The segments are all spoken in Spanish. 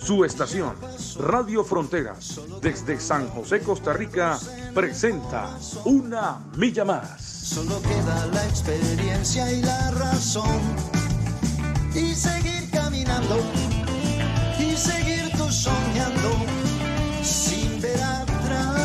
Su estación, Radio Fronteras, desde San José, Costa Rica, presenta Una Milla Más. Solo queda la experiencia y la razón. Y seguir caminando. Y seguir tú soñando. Sin ver atrás.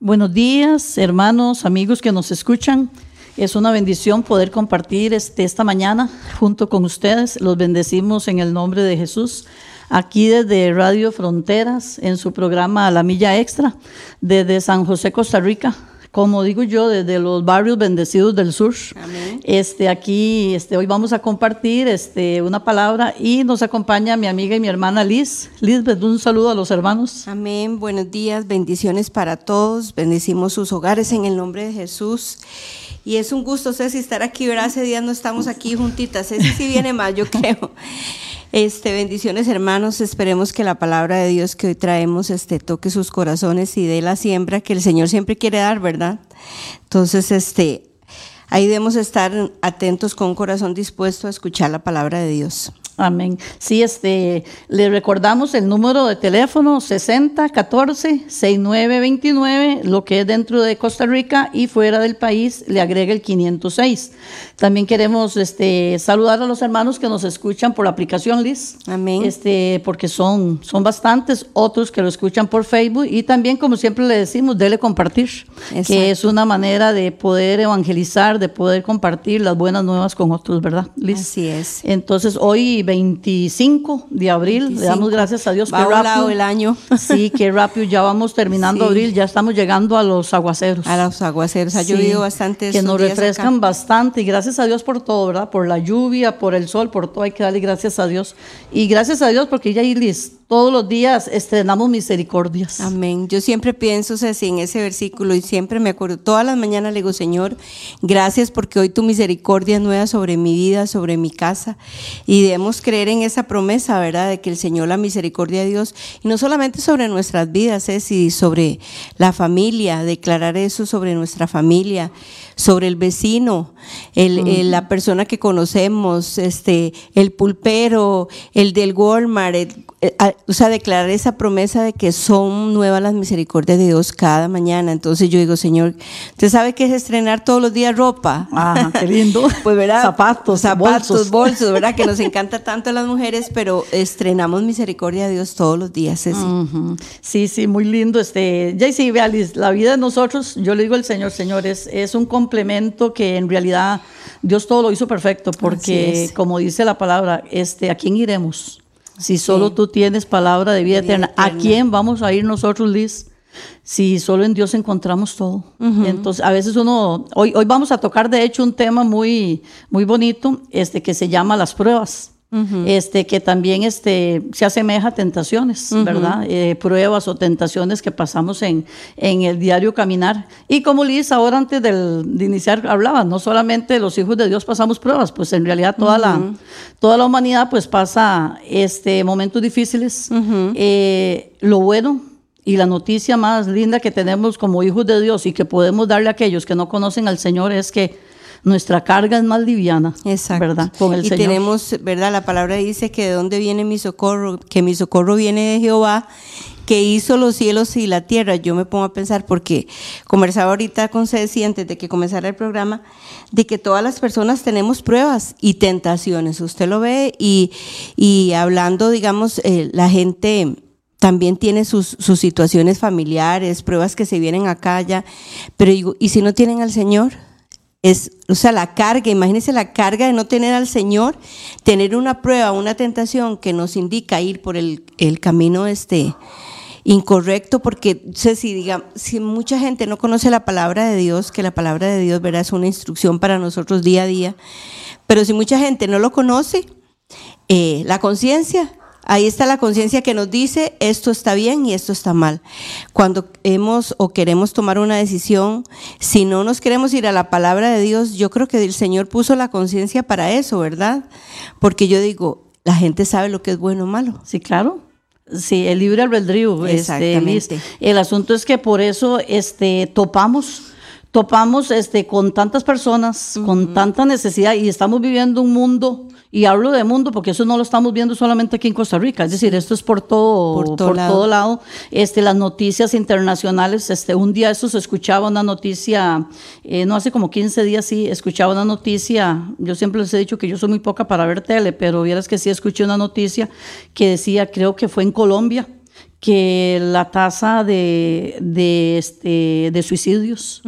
Buenos días, hermanos, amigos que nos escuchan. Es una bendición poder compartir este, esta mañana junto con ustedes. Los bendecimos en el nombre de Jesús. Aquí desde Radio Fronteras, en su programa La Milla Extra, desde San José, Costa Rica. Como digo yo, desde los barrios bendecidos del sur. Amén. Este, aquí, este, hoy vamos a compartir este, una palabra y nos acompaña mi amiga y mi hermana Liz. Liz, un saludo a los hermanos. Amén. Buenos días, bendiciones para todos. Bendecimos sus hogares en el nombre de Jesús. Y es un gusto, Ceci, estar aquí, ¿verdad? Hace días no estamos aquí juntitas. Ceci sí viene más, yo creo. Este, bendiciones, hermanos. Esperemos que la palabra de Dios que hoy traemos este, toque sus corazones y dé la siembra que el Señor siempre quiere dar, ¿verdad? Entonces, este, ahí debemos estar atentos con un corazón dispuesto a escuchar la palabra de Dios. Amén. Sí, este, le recordamos el número de teléfono 6014-6929, lo que es dentro de Costa Rica y fuera del país le agrega el 506. También queremos este, saludar a los hermanos que nos escuchan por la aplicación Liz. Amén. Este, porque son, son bastantes, otros que lo escuchan por Facebook y también, como siempre le decimos, dele compartir, Exacto. que es una manera de poder evangelizar, de poder compartir las buenas nuevas con otros, ¿verdad, Liz? Así es. Entonces, hoy 25 de abril, le damos 25. gracias a Dios Va volado rápido. el año. Sí, que rápido, ya vamos terminando Sí. abril, ya estamos llegando a los aguaceros. A los aguaceros. Ha Sí, llovido bastante. Que nos días refrescan acá. bastante y gracias a Dios por todo, ¿verdad? Por la lluvia, por el sol, por todo, hay que darle gracias a Dios. Y gracias a Dios porque ya, Iris, todos los días estrenamos misericordias. Amén. Yo siempre pienso Ceci, en ese versículo y siempre me acuerdo. Todas las mañanas le digo, Señor, gracias porque hoy tu misericordia es nueva sobre mi vida, sobre mi casa. Y debemos creer en esa promesa, ¿verdad? De que el Señor, la misericordia de Dios, y no solamente sobre nuestras vidas, Ceci, sobre la familia, declarar eso sobre nuestra familia, sobre el vecino, el, el- la persona que conocemos, este, el pulpero, el del Walmart, el- eh, a- o sea, declarar esa promesa de que son nuevas las misericordias de Dios cada mañana. Entonces yo digo, Señor, ¿usted sabe qué es estrenar todos los días ropa? Ajá, qué lindo. Pues verdad, Zapatos, zapatos, bolsos. bolsos, ¿verdad? Que nos encanta tanto a las mujeres, pero estrenamos misericordia de Dios todos los días. Ceci. Sí, sí, muy lindo. Este, ya sí, vea, Liz, la vida de nosotros, yo le digo al Señor, Señor, es, es un complemento que en realidad Dios todo lo hizo perfecto, porque como dice la palabra, este, ¿a quién iremos? Si solo Sí. tú tienes palabra de vida, Vida eterna, ¿a quién vamos a ir nosotros, Liz? Si solo en Dios encontramos todo. Entonces, a veces uno, hoy, hoy vamos a tocar de hecho un tema muy, muy bonito, este, que se llama las pruebas. Este, que también este, se asemeja a tentaciones, ¿verdad? Eh, pruebas o tentaciones que pasamos en, en el diario caminar. Y como Liz ahora antes del- de iniciar hablaba, no solamente los hijos de Dios pasamos pruebas, pues en realidad toda, la, toda la humanidad pues pasa este, momentos difíciles. Eh, lo bueno y la noticia más linda que tenemos como hijos de Dios y que podemos darle a aquellos que no conocen al Señor es que nuestra carga es más liviana, Exacto. ¿verdad? Con el y Señor. tenemos, ¿verdad? La palabra dice que de dónde viene mi socorro, que mi socorro viene de Jehová, que hizo los cielos y la tierra. Yo me pongo a pensar, porque conversaba ahorita con Ceci antes de que comenzara el programa, de que todas las personas tenemos pruebas y tentaciones. Usted lo ve y, y hablando, digamos, eh, la gente también tiene sus, sus situaciones familiares, pruebas que se vienen acá, allá, pero digo, ¿y si no tienen al Señor? Es, o sea, la carga, imagínense la carga de no tener al Señor, tener una prueba, una tentación que nos indica ir por el, el camino este incorrecto, porque sé si diga, si mucha gente no conoce la palabra de Dios, que la palabra de Dios ¿verdad? es una instrucción para nosotros día a día, pero si mucha gente no lo conoce, eh, la conciencia Ahí está la conciencia que nos dice esto está bien y esto está mal. Cuando hemos o queremos tomar una decisión, si no nos queremos ir a la palabra de Dios, yo creo que el Señor puso la conciencia para eso, ¿verdad? Porque yo digo, la gente sabe lo que es bueno o malo. Sí, claro. Sí, el libre albedrío. Este, Exactamente. el asunto es que por eso este, topamos topamos este, con tantas personas, con tanta necesidad y estamos viviendo un mundo, y hablo de mundo porque eso no lo estamos viendo solamente aquí en Costa Rica, es decir, esto es por todo, Por por todo todo, lado. lado. Este, las noticias internacionales, este, un día eso se escuchaba una noticia, eh, no hace como 15 días sí, escuchaba una noticia, yo siempre les he dicho que yo soy muy poca para ver tele, pero vieras que sí escuché una noticia que decía, creo que fue en Colombia, que la tasa de, de, este, de suicidios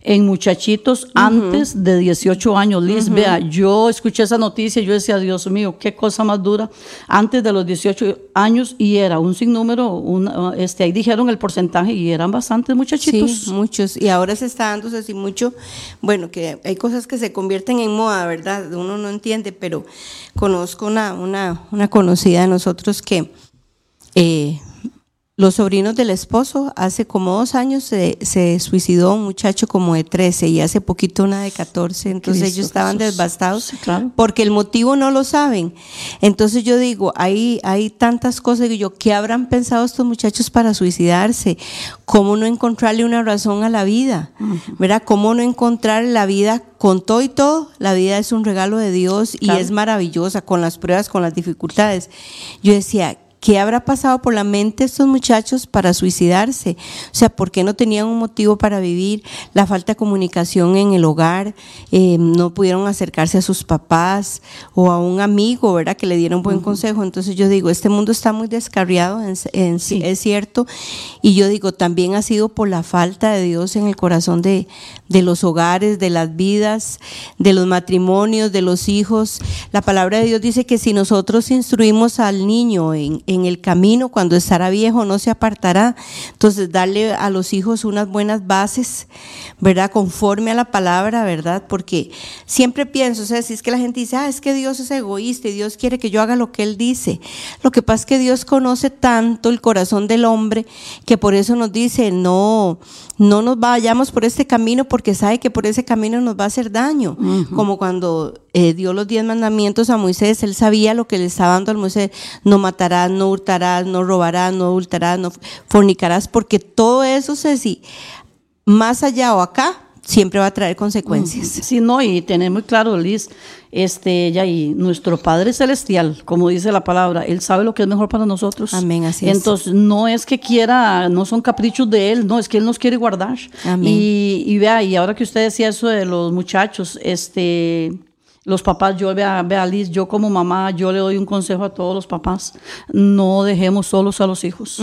en muchachitos antes de 18 años, Liz, vea, yo escuché esa noticia y yo decía, Dios mío, qué cosa más dura, antes de los 18 años y era un sinnúmero, un, este, ahí dijeron el porcentaje y eran bastantes muchachitos. Sí, muchos. Y ahora se está dándose así mucho. Bueno, que hay cosas que se convierten en moda, ¿verdad? Uno no entiende, pero conozco una, una, una conocida de nosotros que eh, los sobrinos del esposo, hace como dos años se, se suicidó un muchacho como de 13 y hace poquito una de 14. Entonces Cristo ellos estaban Jesús. devastados Sí, claro. porque el motivo no lo saben. Entonces yo digo, hay, hay tantas cosas que yo, ¿qué habrán pensado estos muchachos para suicidarse? ¿Cómo no encontrarle una razón a la vida? ¿Verdad? ¿Cómo no encontrar la vida con todo y todo? La vida es un regalo de Dios y Claro. es maravillosa con las pruebas, con las dificultades. Yo decía, ¿Qué habrá pasado por la mente de estos muchachos para suicidarse? O sea, ¿por qué no tenían un motivo para vivir? La falta de comunicación en el hogar, eh, no pudieron acercarse a sus papás o a un amigo, ¿verdad? Que le diera un buen consejo. Entonces yo digo, este mundo está muy descarriado, en- en- Sí. es cierto. Y yo digo, también ha sido por la falta de Dios en el corazón de, de los hogares, de las vidas, de los matrimonios, de los hijos. La palabra de Dios dice que si nosotros instruimos al niño en, en el camino, cuando estará viejo no se apartará. Entonces, darle a los hijos unas buenas bases, ¿verdad? Conforme a la palabra, ¿verdad? Porque siempre pienso, o sea, si es que la gente dice, ah, es que Dios es egoísta y Dios quiere que yo haga lo que Él dice. Lo que pasa es que Dios conoce tanto el corazón del hombre que por eso nos dice, no, no nos vayamos por este camino porque sabe que por ese camino nos va a hacer daño. Como cuando eh, dio los diez mandamientos a Moisés, él sabía lo que le estaba dando a Moisés, no matarás, no hurtarás, no robarás, no adulterarás, no fornicarás, porque todo eso, Ceci, más allá o acá, siempre va a traer consecuencias. Sí, no, y tener muy claro, Liz, este, ya y nuestro Padre Celestial, como dice la palabra, Él sabe lo que es mejor para nosotros. Amén, así es. Entonces, no es que quiera, no son caprichos de Él, no, es que Él nos quiere guardar. Amén. Y, y vea, y ahora que usted decía eso de los muchachos, este, los papás, yo vea, vea, Liz, yo como mamá, yo le doy un consejo a todos los papás, no dejemos solos a los hijos.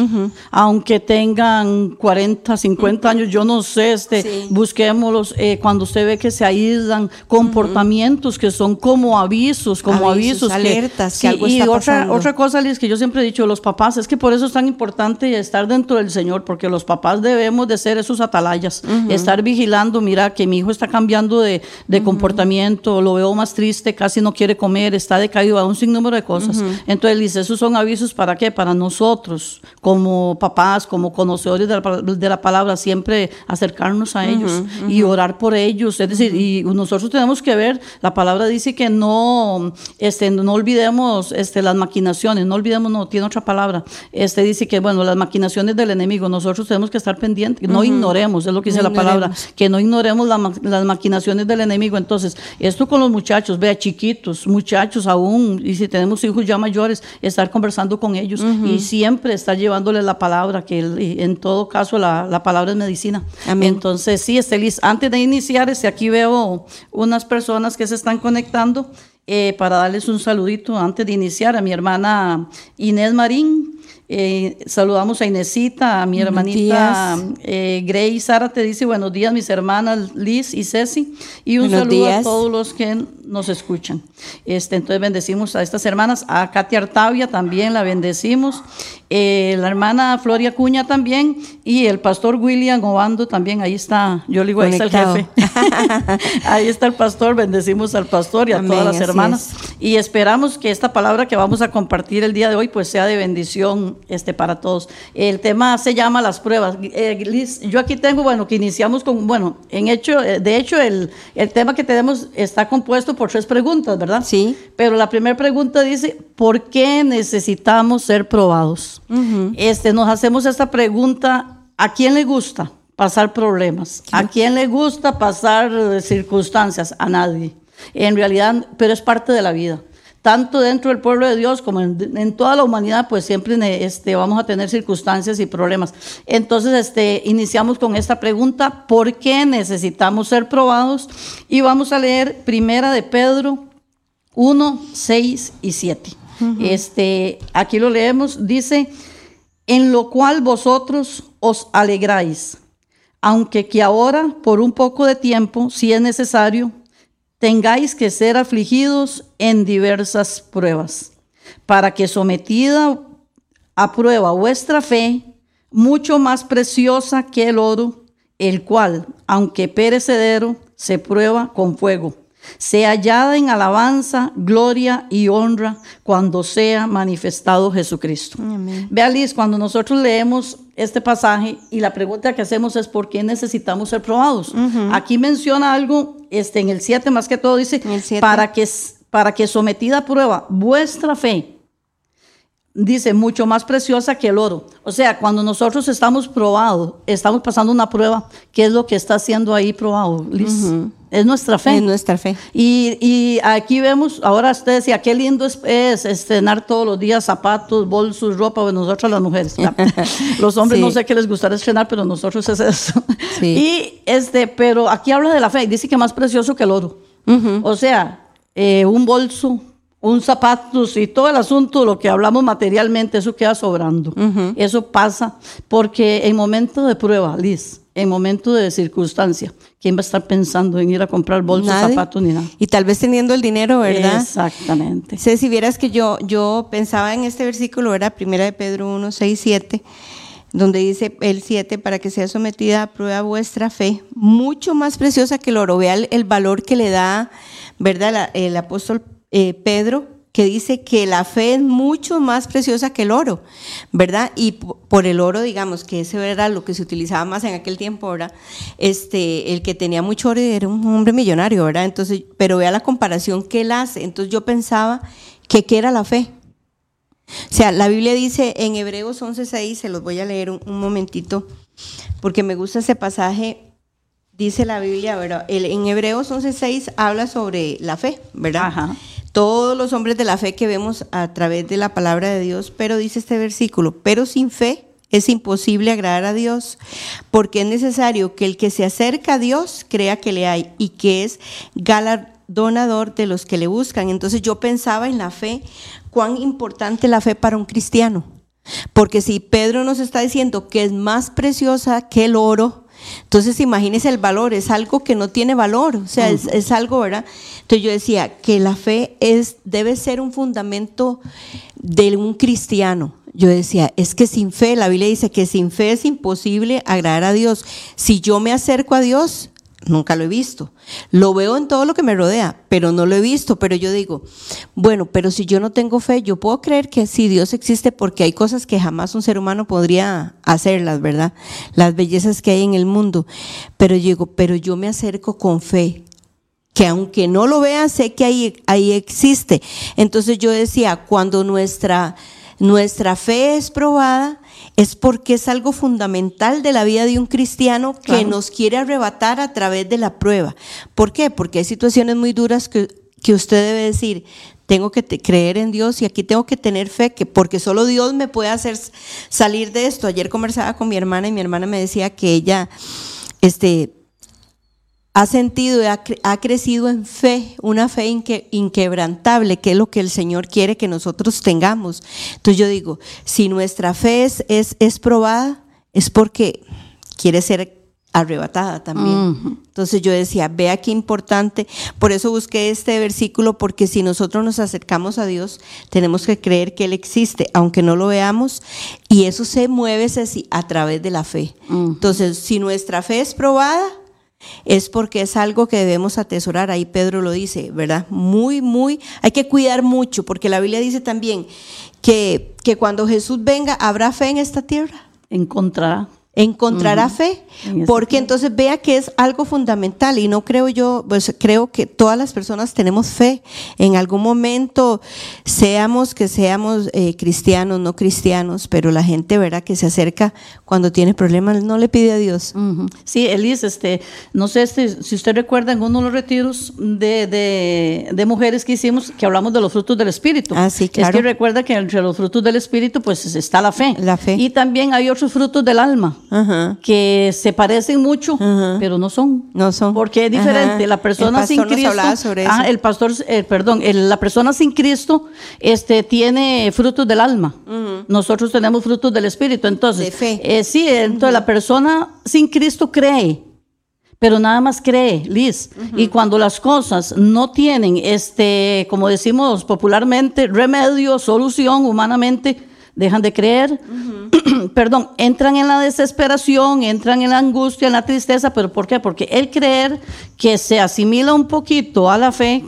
Aunque tengan 40, 50 años, yo no sé, este, Sí. busquémoslos eh, cuando usted ve que se aíslan comportamientos que son como avisos, como Avisos, avisos, que- alertas que algo y está otra, pasando. otra cosa, Liz, que yo siempre he dicho, los papás, es que por eso es tan importante estar dentro del Señor, porque los papás debemos de ser esos atalayas, estar vigilando, mira que mi hijo está cambiando de, de comportamiento, lo veo más triste, casi no quiere comer, está decaído, a un sinnúmero de cosas. Entonces, Liz, esos son avisos para qué? Para nosotros, como papás, como conocedores de la, de la palabra, siempre acercarnos a ellos y orar por ellos. Es decir, y nosotros tenemos que ver, la palabra dice que no, este, no olvidemos este, las maquinaciones, no olvidemos, no, tiene otra palabra. Este dice que, bueno, las maquinaciones del enemigo, nosotros tenemos que estar pendientes, no ignoremos, es lo que dice No la palabra, que no ignoremos la las maquinaciones del enemigo. Entonces, esto con los muchachos, vea, chiquitos, muchachos aún, y si tenemos hijos ya mayores, estar conversando con ellos y siempre estar llevándoles la palabra, que en todo caso la, la palabra es medicina. Amén. Entonces, sí, Estelis, antes de iniciar, este, aquí veo unas personas que se están conectando eh, para darles un saludito antes de iniciar a mi hermana Inés Marín. Eh, saludamos a Inesita, a mi hermanita eh, Grace Sara te dice buenos días mis hermanas Liz y Ceci y un Buenos saludo a días. todos los que nos escuchan. Este, entonces bendecimos a estas hermanas, a Katia Artavia también la bendecimos, eh, la hermana Floria Cuña también y el pastor William Obando también, ahí está, yo le digo, ahí está el jefe. ahí está el pastor, bendecimos al pastor y a todas las hermanas. Y esperamos que esta palabra que vamos a compartir el día de hoy pues sea de bendición este, para todos. El tema se llama las pruebas. Eh, Liz, yo aquí tengo, bueno, que iniciamos con, bueno, en hecho, eh, de hecho el, el tema que tenemos está compuesto por tres preguntas, ¿verdad? Sí. Pero la primera pregunta dice, ¿por qué necesitamos ser probados? este, nos hacemos esta pregunta, ¿a quién le gusta pasar problemas? ¿A quién le gusta pasar circunstancias? A nadie. En realidad, pero es parte de la vida tanto dentro del pueblo de Dios como en, toda la humanidad, pues siempre este, vamos a tener circunstancias y problemas. Entonces, este, iniciamos con esta pregunta, ¿por qué necesitamos ser probados? Y vamos a leer primera de Pedro 1, 6 y 7. este, aquí lo leemos, dice, en lo cual vosotros os alegráis, aunque que ahora, por un poco de tiempo, si es necesario, tengáis que ser afligidos en diversas pruebas, para que sometida a prueba vuestra fe, mucho más preciosa que el oro, el cual, aunque perecedero, se prueba con fuego, sea hallada en alabanza, gloria y honra cuando sea manifestado Jesucristo. Vea Liz, cuando nosotros leemos este pasaje y la pregunta que hacemos es por qué necesitamos ser probados. Aquí menciona algo, este, en el 7 más que todo dice, para que, para que sometida a prueba vuestra fe, dice, mucho más preciosa que el oro. O sea, cuando nosotros estamos probados, estamos pasando una prueba, ¿qué es lo que está siendo ahí probado, Liz? Es nuestra fe. Es nuestra fe. Y, aquí vemos, ahora usted decía, qué lindo es, estrenar todos los días zapatos, bolsos, ropa, bueno, nosotros las mujeres. los hombres no sé qué les gustaría estrenar, pero nosotros es eso. Y este, pero aquí habla de la fe, dice que más precioso que el oro. O sea, eh, un bolso, un zapato y todo el asunto, lo que hablamos materialmente, eso queda sobrando. Eso pasa porque en momento de prueba, Liz, en momento de circunstancia, ¿quién va a estar pensando en ir a comprar bolsos, zapatos ni nada? Y tal vez teniendo el dinero, ¿verdad? Exactamente. Sé, si vieras que yo, yo pensaba en este versículo, era primera de Pedro 1, 6, 7, donde dice el 7, para que sea sometida a prueba vuestra fe, mucho más preciosa que el oro. Vea el, valor que le da, ¿verdad? el apóstol eh, Pedro, que dice que la fe es mucho más preciosa que el oro, ¿verdad? Y por el oro, digamos, que ese era lo que se utilizaba más en aquel tiempo, ¿verdad? Este, el que tenía mucho oro era un hombre millonario, ¿verdad? Entonces, pero vea la comparación que él hace. Entonces yo pensaba que qué era la fe. O sea, la Biblia dice en Hebreos 11:6, se los voy a leer un, momentito, porque me gusta ese pasaje. Dice la Biblia, ¿verdad? En Hebreos 11:6 habla sobre la fe, ¿verdad? Ajá todos los hombres de la fe que vemos a través de la palabra de Dios, pero dice este versículo, pero sin fe es imposible agradar a Dios, porque es necesario que el que se acerca a Dios crea que le hay y que es galardonador de los que le buscan. Entonces yo pensaba en la fe, cuán importante la fe para un cristiano. Porque si Pedro nos está diciendo que es más preciosa que el oro, entonces imagínese el valor, es algo que no tiene valor, o sea, es, algo, ¿verdad? Entonces yo decía que la fe es, debe ser un fundamento de un cristiano. Yo decía, es que sin fe, la Biblia dice que sin fe es imposible agradar a Dios. Si yo me acerco a Dios, nunca lo he visto. Lo veo en todo lo que me rodea, pero no lo he visto. Pero yo digo, bueno, pero si yo no tengo fe, yo puedo creer que sí, Dios existe porque hay cosas que jamás un ser humano podría hacerlas, ¿verdad? Las bellezas que hay en el mundo. Pero yo digo, pero yo me acerco con fe que aunque no lo vea, sé que ahí, ahí existe. Entonces yo decía, cuando nuestra, nuestra fe es probada, es porque es algo fundamental de la vida de un cristiano que nos quiere arrebatar a través de la prueba. ¿Por qué? Porque hay situaciones muy duras que, que usted debe decir, tengo que creer en Dios y aquí tengo que tener fe, que porque solo Dios me puede hacer salir de esto. Ayer conversaba con mi hermana y mi hermana me decía que ella, este, ha sentido y ha, crecido en fe, una fe inquebrantable, que es lo que el Señor quiere que nosotros tengamos. Entonces yo digo, si nuestra fe es, es, probada, es porque quiere ser arrebatada también. Entonces yo decía, vea qué importante. Por eso busqué este versículo, porque si nosotros nos acercamos a Dios, tenemos que creer que Él existe, aunque no lo veamos, y eso se mueve a través de la fe. Entonces, si nuestra fe es probada, es porque es algo que debemos atesorar. Ahí Pedro lo dice, ¿verdad? Muy, muy, hay que cuidar mucho, porque la Biblia dice también que, que cuando Jesús venga, ¿habrá fe en esta tierra? Encontrará. Encontrará fe, En porque entonces vea que es algo fundamental y no creo yo, pues creo que todas las personas tenemos fe. En algún momento, seamos que seamos eh, cristianos, no cristianos, pero la gente verá que se acerca cuando tiene problemas, no le pide a Dios. Ujú. Sí, Elise, este, no sé este, si usted recuerda en uno de los retiros de, de- de mujeres que hicimos, que hablamos de los frutos del Espíritu. Ah, sí, claro. Es que recuerda que entre los frutos del Espíritu, pues está la fe. La fe. Y también hay otros frutos del alma, Ajá. que se parecen mucho, pero no son. No son. Porque es diferente. Ajá. La persona sin Cristo. sobre Ah, eso. el pastor, eh, perdón, el- la persona sin Cristo este, tiene frutos del alma. Nosotros tenemos frutos del Espíritu. Entonces, De fe. eh, sí, entonces la persona sin Cristo cree. Pero nada más cree, Liz. Y cuando las cosas no tienen, este, como decimos popularmente, remedio, solución humanamente, dejan de creer. Perdón, entran en la desesperación, entran en la angustia, en la tristeza. ¿Pero por qué? Porque el creer que se asimila un poquito a la fe,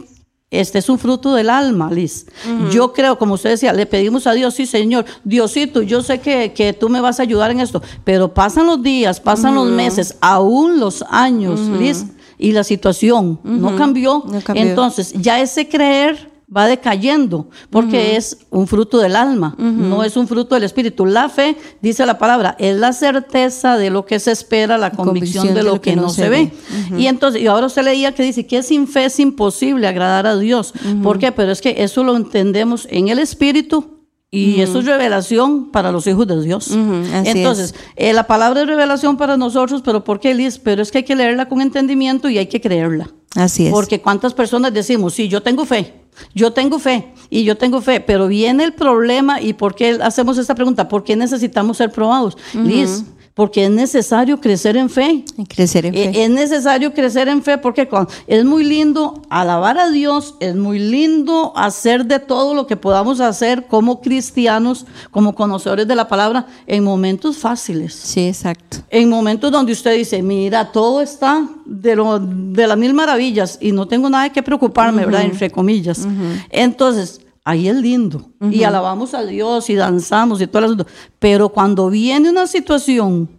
este es un fruto del alma, Liz. Yo creo, como usted decía, le pedimos a Dios, sí, Señor, Diosito, yo sé que, que tú me vas a ayudar en esto, pero pasan los días, pasan los meses, aún los años, Liz, y la situación no cambió. No cambió. Entonces, ya ese creer va decayendo, porque es un fruto del alma, no es un fruto del espíritu. La fe, dice la palabra, es la certeza de lo que se espera, la convicción, de lo que, no se ve. Y entonces, y ahora usted leía que dice que sin fe es imposible agradar a Dios. ¿Por qué? Pero es que eso lo entendemos en el espíritu. Y eso es revelación para los hijos de Dios. Ujú, así Entonces, eh, la palabra es revelación para nosotros, pero ¿por qué, Liz? Pero es que hay que leerla con entendimiento y hay que creerla. Así es. Porque cuántas personas decimos, sí, yo tengo fe, yo tengo fe y yo tengo fe, pero viene el problema y ¿por qué hacemos esta pregunta? ¿Por qué necesitamos ser probados? Liz, porque es necesario crecer en fe. Crecer en fe. Eh, Es necesario crecer en fe porque cuando- es muy lindo alabar a Dios, es muy lindo hacer de todo lo que podamos hacer como cristianos, como conocedores de la palabra, en momentos fáciles. sí, exacto. En momentos donde usted dice, mira, todo está de, lo, de las mil maravillas y no tengo nada que preocuparme, ¿verdad? Entre comillas. Entonces, ahí es lindo. Y alabamos a Dios y danzamos y todo el asunto. Pero cuando viene una situación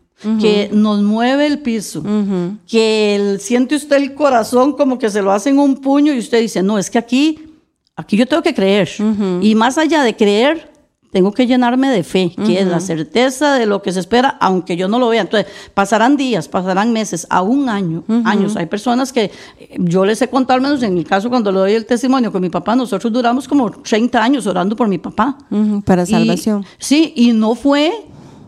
que nos mueve el piso, que el- siente usted el corazón como que se lo hacen un puño y usted dice, no, es que aquí, aquí yo tengo que creer. Y más allá de creer, tengo que llenarme de fe, que es la certeza de lo que se espera, aunque yo no lo vea. Entonces, pasarán días, pasarán meses, a un año, años. Hay personas que eh, yo les he contado, al menos en mi caso, cuando le doy el testimonio con mi papá, nosotros duramos como 30 años orando por mi papá. Para Y- salvación. sí, y no fue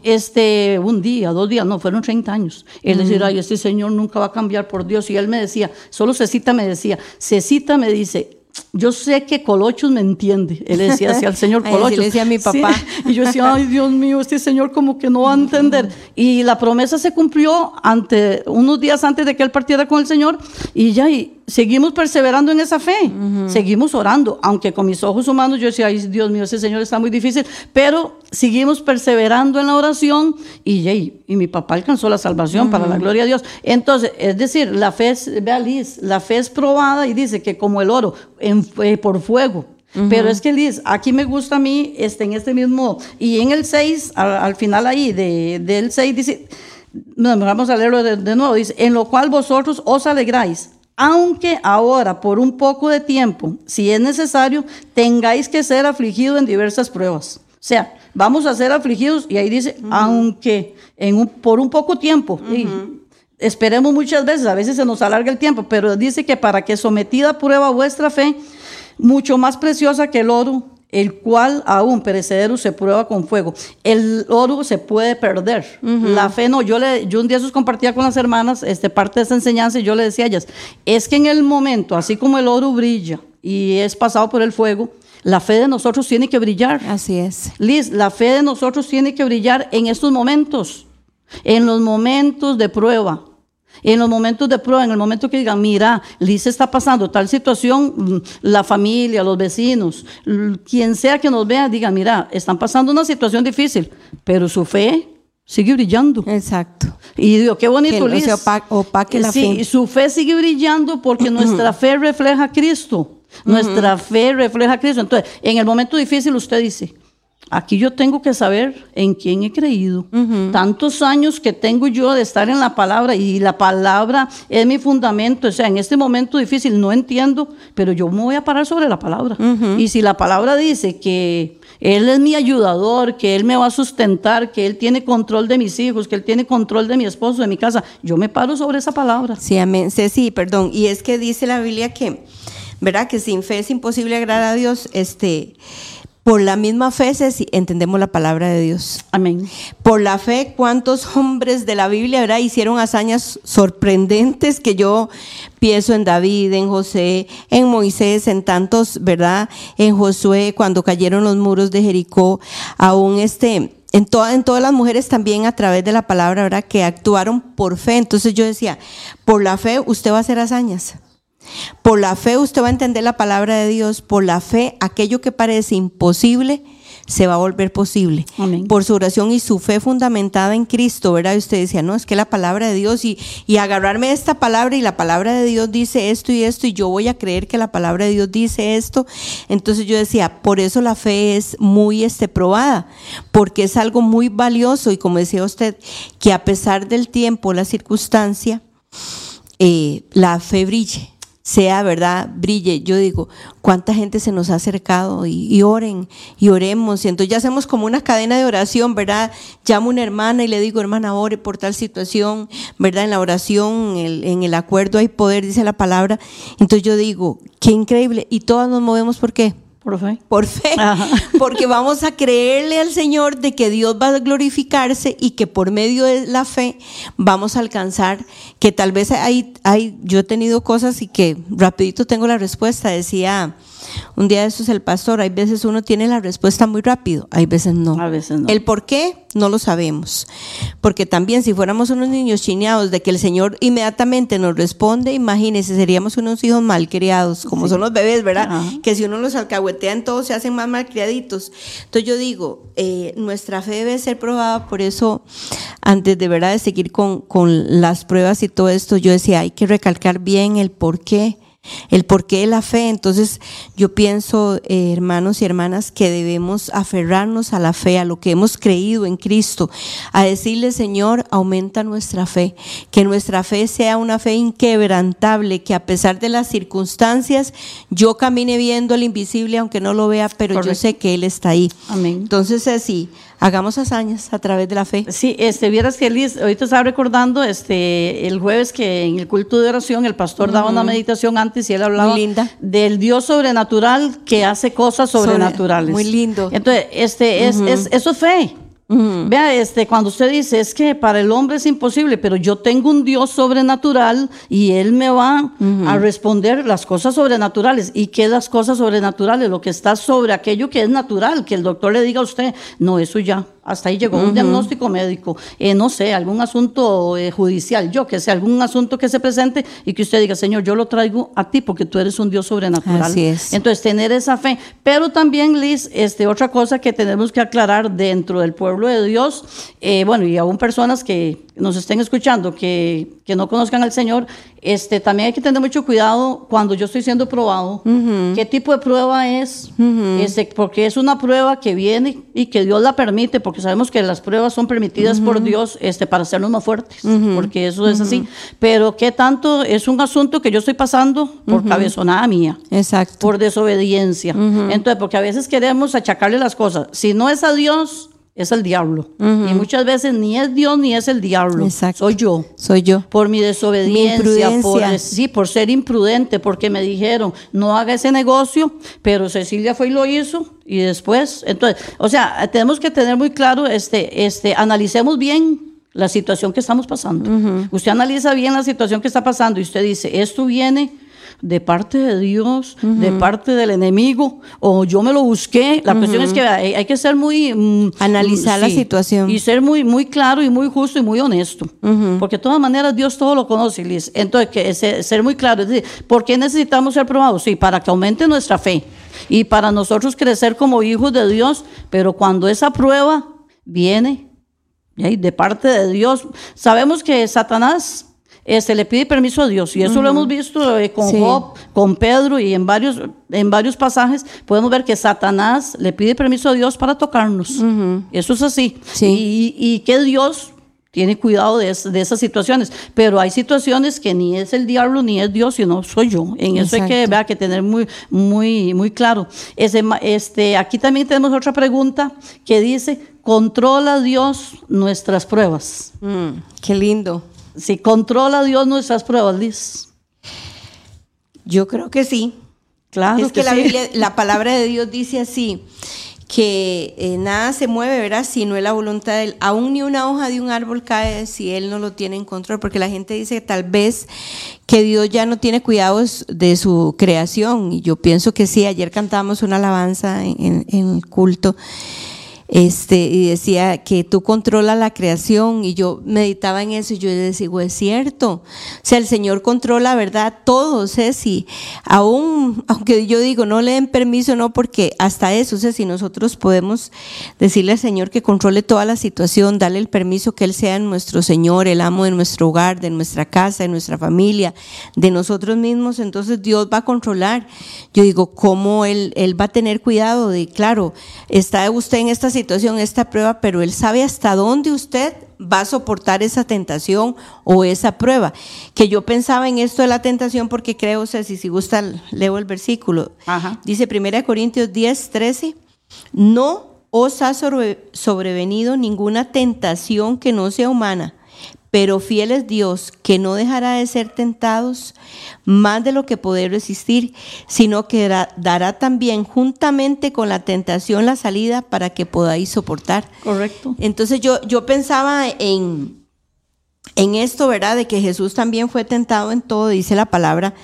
este un día, dos días, no, fueron 30 años. Él decía, ay, este señor nunca va a cambiar por Dios. Y él me decía, solo Cecita me decía, Cecita me dice, yo sé que Colochos me entiende. Él decía así al señor Ay, Colochos. le decía a mi Sí. papá. Y yo decía, ay, Dios mío, este señor como que no va a entender. Y la promesa se cumplió ante unos días antes de que él partiera con el Señor. Y ya, y seguimos perseverando en esa fe. Seguimos orando. Aunque con mis ojos humanos yo decía, ay, Dios mío, ese señor está muy difícil. Pero seguimos perseverando en la oración. Y, y, y mi papá alcanzó la salvación para la gloria de Dios. Entonces, es decir, la fe es, vea Liz, la fe es probada y dice que como el oro, en, eh, por fuego. Pero es que Liz, aquí me gusta a mí, este, en este mismo, y en el 6, al, al final ahí de, del 6 dice, vamos a leerlo de, de nuevo, dice, en lo cual vosotros os alegráis, aunque ahora por un poco de tiempo, si es necesario, tengáis que ser afligidos en diversas pruebas. O sea, vamos a ser afligidos, y ahí dice, aunque en un, por un poco tiempo. y esperemos muchas veces, a veces se nos alarga el tiempo, pero dice que para que sometida a prueba vuestra fe, mucho más preciosa que el oro, el cual aún perecedero se prueba con fuego. El oro se puede perder. La fe no. Yo, le, yo un día sus compartía con las hermanas este, parte de esta enseñanza y yo le decía a ellas, es que en el momento, así como el oro brilla y es pasado por el fuego, la fe de nosotros tiene que brillar. Así es. Liz, la fe de nosotros tiene que brillar en estos momentos, en los momentos de prueba. En los momentos de prueba, en el momento que digan, mira, Liz está pasando tal situación, mm, la familia, los vecinos, quien sea que nos vea, diga, mira, están pasando una situación difícil, pero su fe sigue brillando. Exacto. Y digo, qué bonito, Que no Liz. se opa- opaque la sí, fe. su fe sigue brillando porque nuestra fe refleja a Cristo. Nuestra fe refleja a Cristo. Entonces, en el momento difícil usted dice, aquí yo tengo que saber en quién he creído. Tantos años que tengo yo de estar en la palabra y la palabra es mi fundamento. O sea, en este momento difícil no entiendo, pero yo me voy a parar sobre la palabra. Y si la palabra dice que él es mi ayudador, que Él me va a sustentar, que Él tiene control de mis hijos, que Él tiene control de mi esposo, de mi casa. Yo me paro sobre esa palabra. Sí, amén. Sí, perdón. Y es que dice la Biblia que, ¿verdad? Que sin fe es imposible agradar a Dios. Este, por la misma fe entendemos la palabra de Dios. Amén. Por la fe, cuántos hombres de la Biblia ¿verdad? hicieron hazañas sorprendentes que yo pienso en David, en José, en Moisés, en tantos, ¿verdad? En Josué, cuando cayeron los muros de Jericó, aún este, en, toda- en todas las mujeres también a través de la palabra, ¿verdad? Que actuaron por fe. Entonces yo decía, por la fe usted va a hacer hazañas. Por la fe usted va a entender la palabra de Dios. Por la fe, aquello que parece imposible se va a volver posible. Amén. Por su oración y su fe fundamentada en Cristo, ¿verdad? Y usted decía, no, es que la palabra de Dios y, y agarrarme esta palabra y la palabra de Dios dice esto y esto y yo voy a creer que la palabra de Dios dice esto. Entonces yo decía, por eso la fe es muy este, probada, porque es algo muy valioso y como decía usted, que a pesar del tiempo, la circunstancia, eh, la fe brille, sea verdad, brille. Yo digo, cuánta gente se nos ha acercado y, y oren y oremos. Y entonces ya hacemos como una cadena de oración, ¿verdad? Llamo a una hermana y le digo, hermana, ore por tal situación, ¿verdad? En la oración, en el, en el acuerdo hay poder, dice la palabra. Entonces yo digo, qué increíble. Y todas nos movemos, ¿por qué? Por fe. por fe, Ajá. porque vamos a creerle al Señor de que Dios va a glorificarse y que por medio de la fe vamos a alcanzar, que tal vez hay, hay yo he tenido cosas y que rapidito tengo la respuesta, decía un día de esos el pastor, hay veces uno tiene la respuesta muy rápido, hay veces no. A veces no. El por qué no lo sabemos, porque también si fuéramos unos niños chineados de que el Señor inmediatamente nos responde, imagínense, seríamos unos hijos malcriados, como son los bebés, ¿verdad? Ajá. que si uno los alcahuetea en todo se hacen más malcriaditos. Entonces yo digo, eh, nuestra fe debe ser probada, por eso antes de verdad de seguir con, con las pruebas y todo esto, yo decía, hay que recalcar bien el por qué. El porqué de la fe. Entonces, yo pienso, eh, hermanos y hermanas, que debemos aferrarnos a la fe, a lo que hemos creído en Cristo, a decirle, Señor, aumenta nuestra fe, que nuestra fe sea una fe inquebrantable, que a pesar de las circunstancias, yo camine viendo el invisible, aunque no lo vea, pero yo sé que Él está ahí. Amén. Entonces, así, hagamos hazañas a través de la fe. Sí, este, vieras que Liz, ahorita estaba recordando este, el jueves que en el culto de oración el pastor daba una meditación antes y él hablaba Muy linda. del Dios sobrenatural que hace cosas Sobre- sobrenaturales. muy lindo. Entonces, este, es, es- eso es fe. Vea, este, cuando usted dice, es que para el hombre es imposible, pero yo tengo un Dios sobrenatural y Él me va a responder las cosas sobrenaturales. ¿Y qué las cosas sobrenaturales? Lo que está sobre aquello que es natural, que el doctor le diga a usted, no, eso ya, hasta ahí llegó un diagnóstico médico, eh, no sé, algún asunto eh, judicial, yo que sé, algún asunto que se presente y que usted diga, Señor, yo lo traigo a ti porque tú eres un Dios sobrenatural. Así es. Entonces, tener esa fe. Pero también, Liz, este, otra cosa que tenemos que aclarar dentro del pueblo de Dios, eh, bueno, y aún personas que nos estén escuchando, que, que no conozcan al Señor, este, también hay que tener mucho cuidado cuando yo estoy siendo probado. ¿Qué tipo de prueba es? este, porque es una prueba que viene y que Dios la permite, porque sabemos que las pruebas son permitidas por Dios este, para hacernos más fuertes, porque eso es así. Pero ¿qué tanto es un asunto que yo estoy pasando por cabezonada mía? Exacto. por desobediencia. Entonces, porque a veces queremos achacarle las cosas. Si no es a Dios, es al diablo. Y muchas veces ni es Dios ni es el diablo. Exacto. Soy yo. Soy yo. Por mi desobediencia, Mi por, sí, por ser imprudente, porque me dijeron, no haga ese negocio, pero Cecilia fue y lo hizo, y después, entonces, o sea, tenemos que tener muy claro, este, este, analicemos bien la situación que estamos pasando. Usted analiza bien la situación que está pasando y usted dice, esto viene de parte de Dios, de parte del enemigo, o yo me lo busqué. La cuestión es que hay, hay que ser muy... mm, Analizar la sí, situación. Y ser muy, muy claro y muy justo y muy honesto. Porque de todas maneras Dios todo lo conoce, Liz. Entonces, que ser, ser muy claro. Es decir, ¿por qué necesitamos ser probados? Sí, para que aumente nuestra fe y para nosotros crecer como hijos de Dios. Pero cuando esa prueba viene de parte de Dios, sabemos que Satanás este, le pide permiso a Dios y eso lo hemos visto eh, con Sí. Job, con Pedro y en varios, en varios pasajes podemos ver que Satanás le pide permiso a Dios para tocarnos. Eso es así. Sí. Y, y que Dios tiene cuidado de, es- de esas situaciones, pero hay situaciones que ni es el diablo ni es Dios, sino soy yo. En eso hay que, Exacto. vea, que tener muy, muy, muy claro. Ese, este, aquí también tenemos otra pregunta que dice, ¿controla Dios nuestras pruebas? Mm, qué lindo. Si controla Dios nuestras pruebas, Liz. Yo creo que sí. Claro es que, la, sí. Biblia- la palabra de Dios dice así, que eh, nada se mueve, ¿verdad? Si no es la voluntad de Él. Aún ni una hoja de un árbol cae si Él no lo tiene en control, porque la gente dice que tal vez que Dios ya no tiene cuidados de su creación. Y yo pienso que sí, ayer cantábamos una alabanza en, en- en el culto. Este, y decía que tú controlas la creación y yo meditaba en eso y yo les digo, es cierto, o sea, el Señor controla, ¿verdad? Todo, Ceci, aún, aunque yo digo, no le den permiso, no, porque hasta eso, Ceci, nosotros podemos decirle al Señor que controle toda la situación, darle el permiso que Él sea nuestro Señor, el amo de nuestro hogar, de nuestra casa, de nuestra familia, de nosotros mismos, entonces Dios va a controlar. Yo digo, ¿cómo Él, él va a tener cuidado de, claro, está usted en esta situación, esta prueba, pero Él sabe hasta dónde usted va a soportar esa tentación o esa prueba. Que yo pensaba en esto de la tentación porque creo, o sea, si, si gusta, leo el versículo. Ajá. Dice 1 Corintios 10, 13, no os ha sobre- sobrevenido ninguna tentación que no sea humana, pero fiel es Dios, que no dejará de ser tentados más de lo que poder resistir, sino que dará, también juntamente con la tentación la salida para que podáis soportar. Correcto. Entonces yo, yo pensaba en, en esto, ¿verdad? De que Jesús también fue tentado en todo, dice la palabra,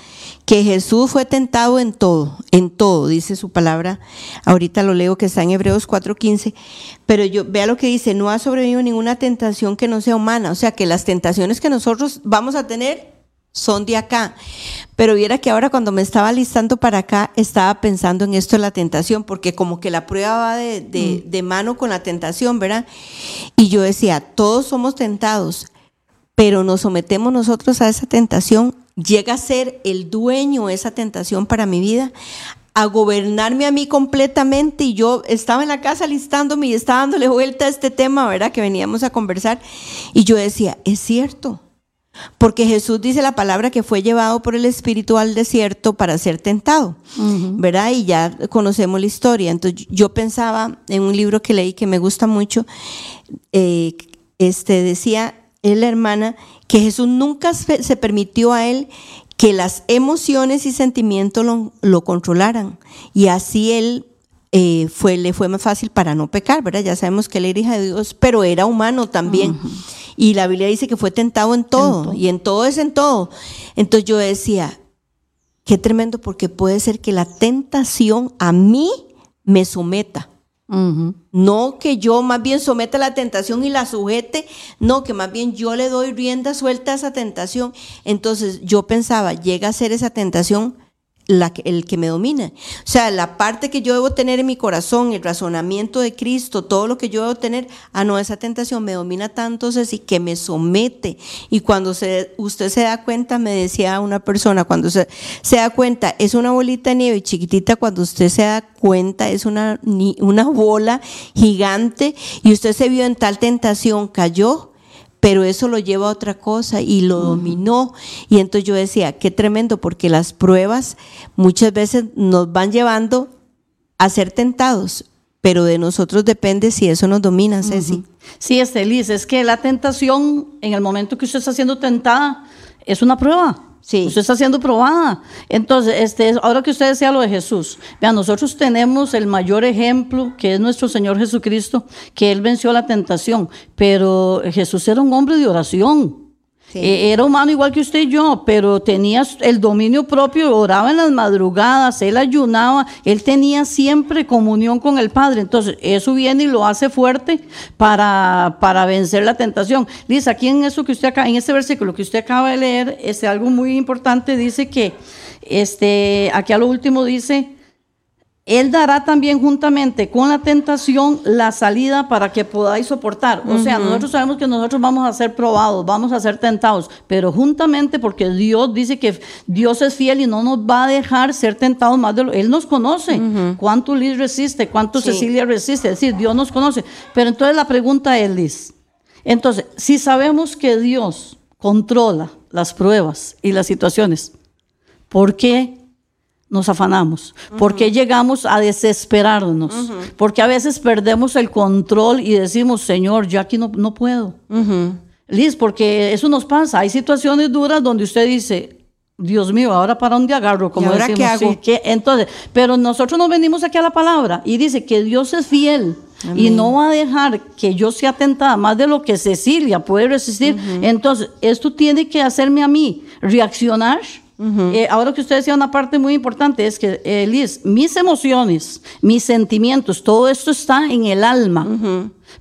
que Jesús fue tentado en todo, en todo, dice su palabra. Ahorita lo leo que está en Hebreos 4:15, pero yo vea lo que dice, no ha sobrevivido ninguna tentación que no sea humana, o sea, que las tentaciones que nosotros vamos a tener son de acá. Pero viera que ahora cuando me estaba listando para acá, estaba pensando en esto de la tentación, porque como que la prueba va de, de- de mano con la tentación, ¿verdad? Y yo decía, todos somos tentados, pero nos sometemos nosotros a esa tentación, llega a ser el dueño de esa tentación para mi vida, a gobernarme a mí completamente y yo estaba en la casa listándome y estaba dándole vuelta a este tema, ¿verdad? Que veníamos a conversar y yo decía, es cierto. Porque Jesús dice la palabra que fue llevado por el Espíritu al desierto para ser tentado, ¿verdad? Y ya conocemos la historia. Entonces yo pensaba en un libro que leí que me gusta mucho, eh, este decía él, la hermana, que Jesús nunca se permitió a él que las emociones y sentimientos lo, lo controlaran. Y así él eh, fue, le fue más fácil para no pecar, ¿verdad? Ya sabemos que él era hija de Dios, pero era humano también. Y la Biblia dice que fue tentado en todo, todo. y en todo es en todo. Entonces yo decía, qué tremendo, porque puede ser que la tentación a mí me someta. No que yo más bien someta la tentación y la sujete, no, que más bien yo le doy rienda suelta a esa tentación. Entonces yo pensaba, llega a ser esa tentación la el que me domina. O sea, la parte que yo debo tener en mi corazón, el razonamiento de Cristo, todo lo que yo debo tener, ah, no, esa tentación me domina tanto, Ceci, que me somete. Y cuando se, usted se da cuenta, me decía una persona, cuando se, se da cuenta, es una bolita de nieve chiquitita, cuando usted se da cuenta, es una, una bola gigante y usted se vio en tal tentación, cayó pero eso lo lleva a otra cosa y lo dominó. Y entonces yo decía, qué tremendo, porque las pruebas muchas veces nos van llevando a ser tentados, pero de nosotros depende si eso nos domina, Ceci. Sí, este, Liz, es que la tentación, en el momento que usted está siendo tentada, es una prueba. Sí. Usted está siendo probada. Entonces, este, ahora que usted decía lo de Jesús, vean, nosotros tenemos el mayor ejemplo, que es nuestro Señor Jesucristo, que Él venció la tentación, pero Jesús era un hombre de oración. Eh, era humano igual que usted y yo, pero tenía el dominio propio, oraba en las madrugadas, él ayunaba, él tenía siempre comunión con el Padre. Entonces, eso viene y lo hace fuerte para, para vencer la tentación. Liz, aquí en eso que usted acá, en este versículo que usted acaba de leer, este, algo muy importante dice que, este, aquí a lo último dice, él dará también juntamente con la tentación la salida para que podáis soportar. O sea, nosotros sabemos que nosotros vamos a ser probados, vamos a ser tentados, pero juntamente porque Dios dice que Dios es fiel y no nos va a dejar ser tentados más de lo Él nos conoce. ¿Cuánto Liz resiste? ¿Cuánto Cecilia resiste? Es decir, Dios nos conoce. Pero entonces la pregunta es, Liz, entonces, si sabemos que Dios controla las pruebas y las situaciones, ¿por qué nos afanamos, porque llegamos a desesperarnos, porque a veces perdemos el control y decimos, Señor, yo aquí no, no puedo. Liz, porque eso nos pasa. Hay situaciones duras donde usted dice, Dios mío, ahora para dónde agarro, como ahora decimos. qué hago? entonces, pero nosotros nos venimos aquí a la palabra y dice que Dios es fiel. Y no va a dejar que yo sea tentada más de lo que Cecilia puede resistir. Entonces, esto tiene que hacerme a mí reaccionar eh, ahora que usted decía una parte muy importante es que, eh, Liz, mis emociones, mis sentimientos, todo esto está en el alma.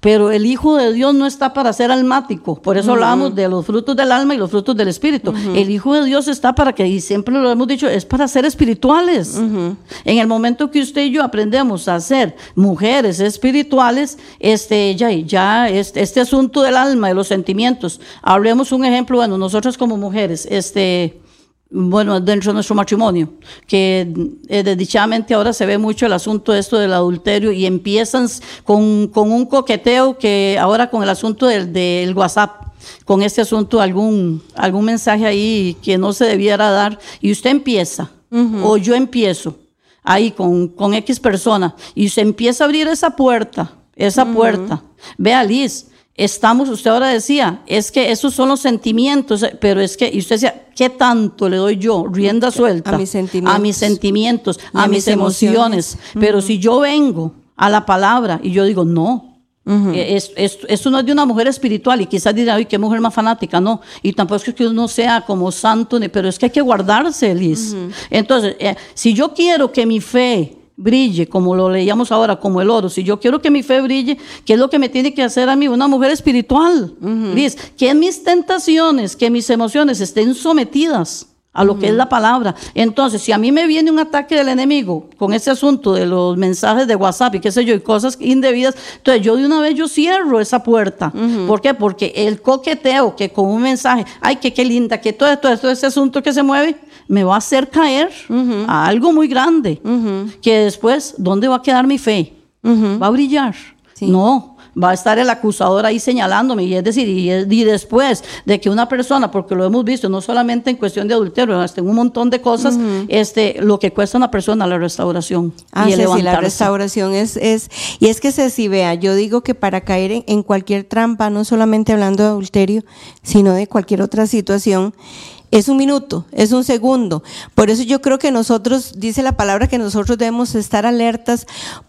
Pero el Hijo de Dios no está para ser almático. Por eso hablamos de los frutos del alma y los frutos del Espíritu. El Hijo de Dios está para que, y siempre lo hemos dicho, es para ser espirituales. En el momento que usted y yo aprendemos a ser mujeres espirituales, este, ya, ya este, este asunto del alma, de los sentimientos, hablemos un ejemplo, bueno, nosotras como mujeres, este, bueno, dentro de nuestro matrimonio, que eh, desdichadamente ahora se ve mucho el asunto de esto del adulterio y empiezan con, con un coqueteo que ahora con el asunto del, del, WhatsApp, con este asunto, algún, algún mensaje ahí que no se debiera dar, y usted empieza, uh -huh. o yo empiezo, ahí con, con X persona, y se empieza a abrir esa puerta, esa uh -huh. puerta. Vea, Liz, estamos, usted ahora decía, es que esos son los sentimientos, pero es que, y usted decía, ¿qué tanto le doy yo? Rienda suelta. A mis sentimientos. A mis sentimientos, a, a, mis, emociones. emociones. Pero uh -huh. si yo vengo a la palabra y yo digo, no. Uh -huh. es, es, esto no es de una mujer espiritual y quizás dirá, ay, qué mujer más fanática, no. Y tampoco es que uno sea como santo, pero es que hay que guardarse, Liz. Uh -huh. Entonces, eh, si yo quiero que mi fe brille, como lo leíamos ahora, como el oro. Si yo quiero que mi fe brille, ¿qué es lo que me tiene que hacer a mí? Una mujer espiritual. Uh -huh. Liz, que mis tentaciones, que mis emociones estén sometidas a lo uh -huh. que es la palabra. Entonces, si a mí me viene un ataque del enemigo con ese asunto de los mensajes de WhatsApp y qué sé yo, y cosas indebidas, entonces yo de una vez yo cierro esa puerta. Uh -huh. ¿Por qué? Porque el coqueteo que con un mensaje, ay, que qué linda, que todo esto, todo ese asunto que se mueve, me va a hacer caer uh -huh. a algo muy grande, que después, ¿dónde va a quedar mi fe? ¿Va a brillar? Sí. No, va a estar el acusador ahí señalándome. Y es decir, y, y, después de que una persona, porque lo hemos visto, no solamente en cuestión de adulterio, hasta en un montón de cosas, uh -huh. este, lo que cuesta a una persona la restauración. Ah, y sí, sí, la restauración es, es, y es que se si vea, yo digo que para caer en, en cualquier trampa, no solamente hablando de adulterio, sino de cualquier otra situación, es un minuto, es un segundo. Por eso yo creo que nosotros, dice la palabra, que nosotros debemos estar alertas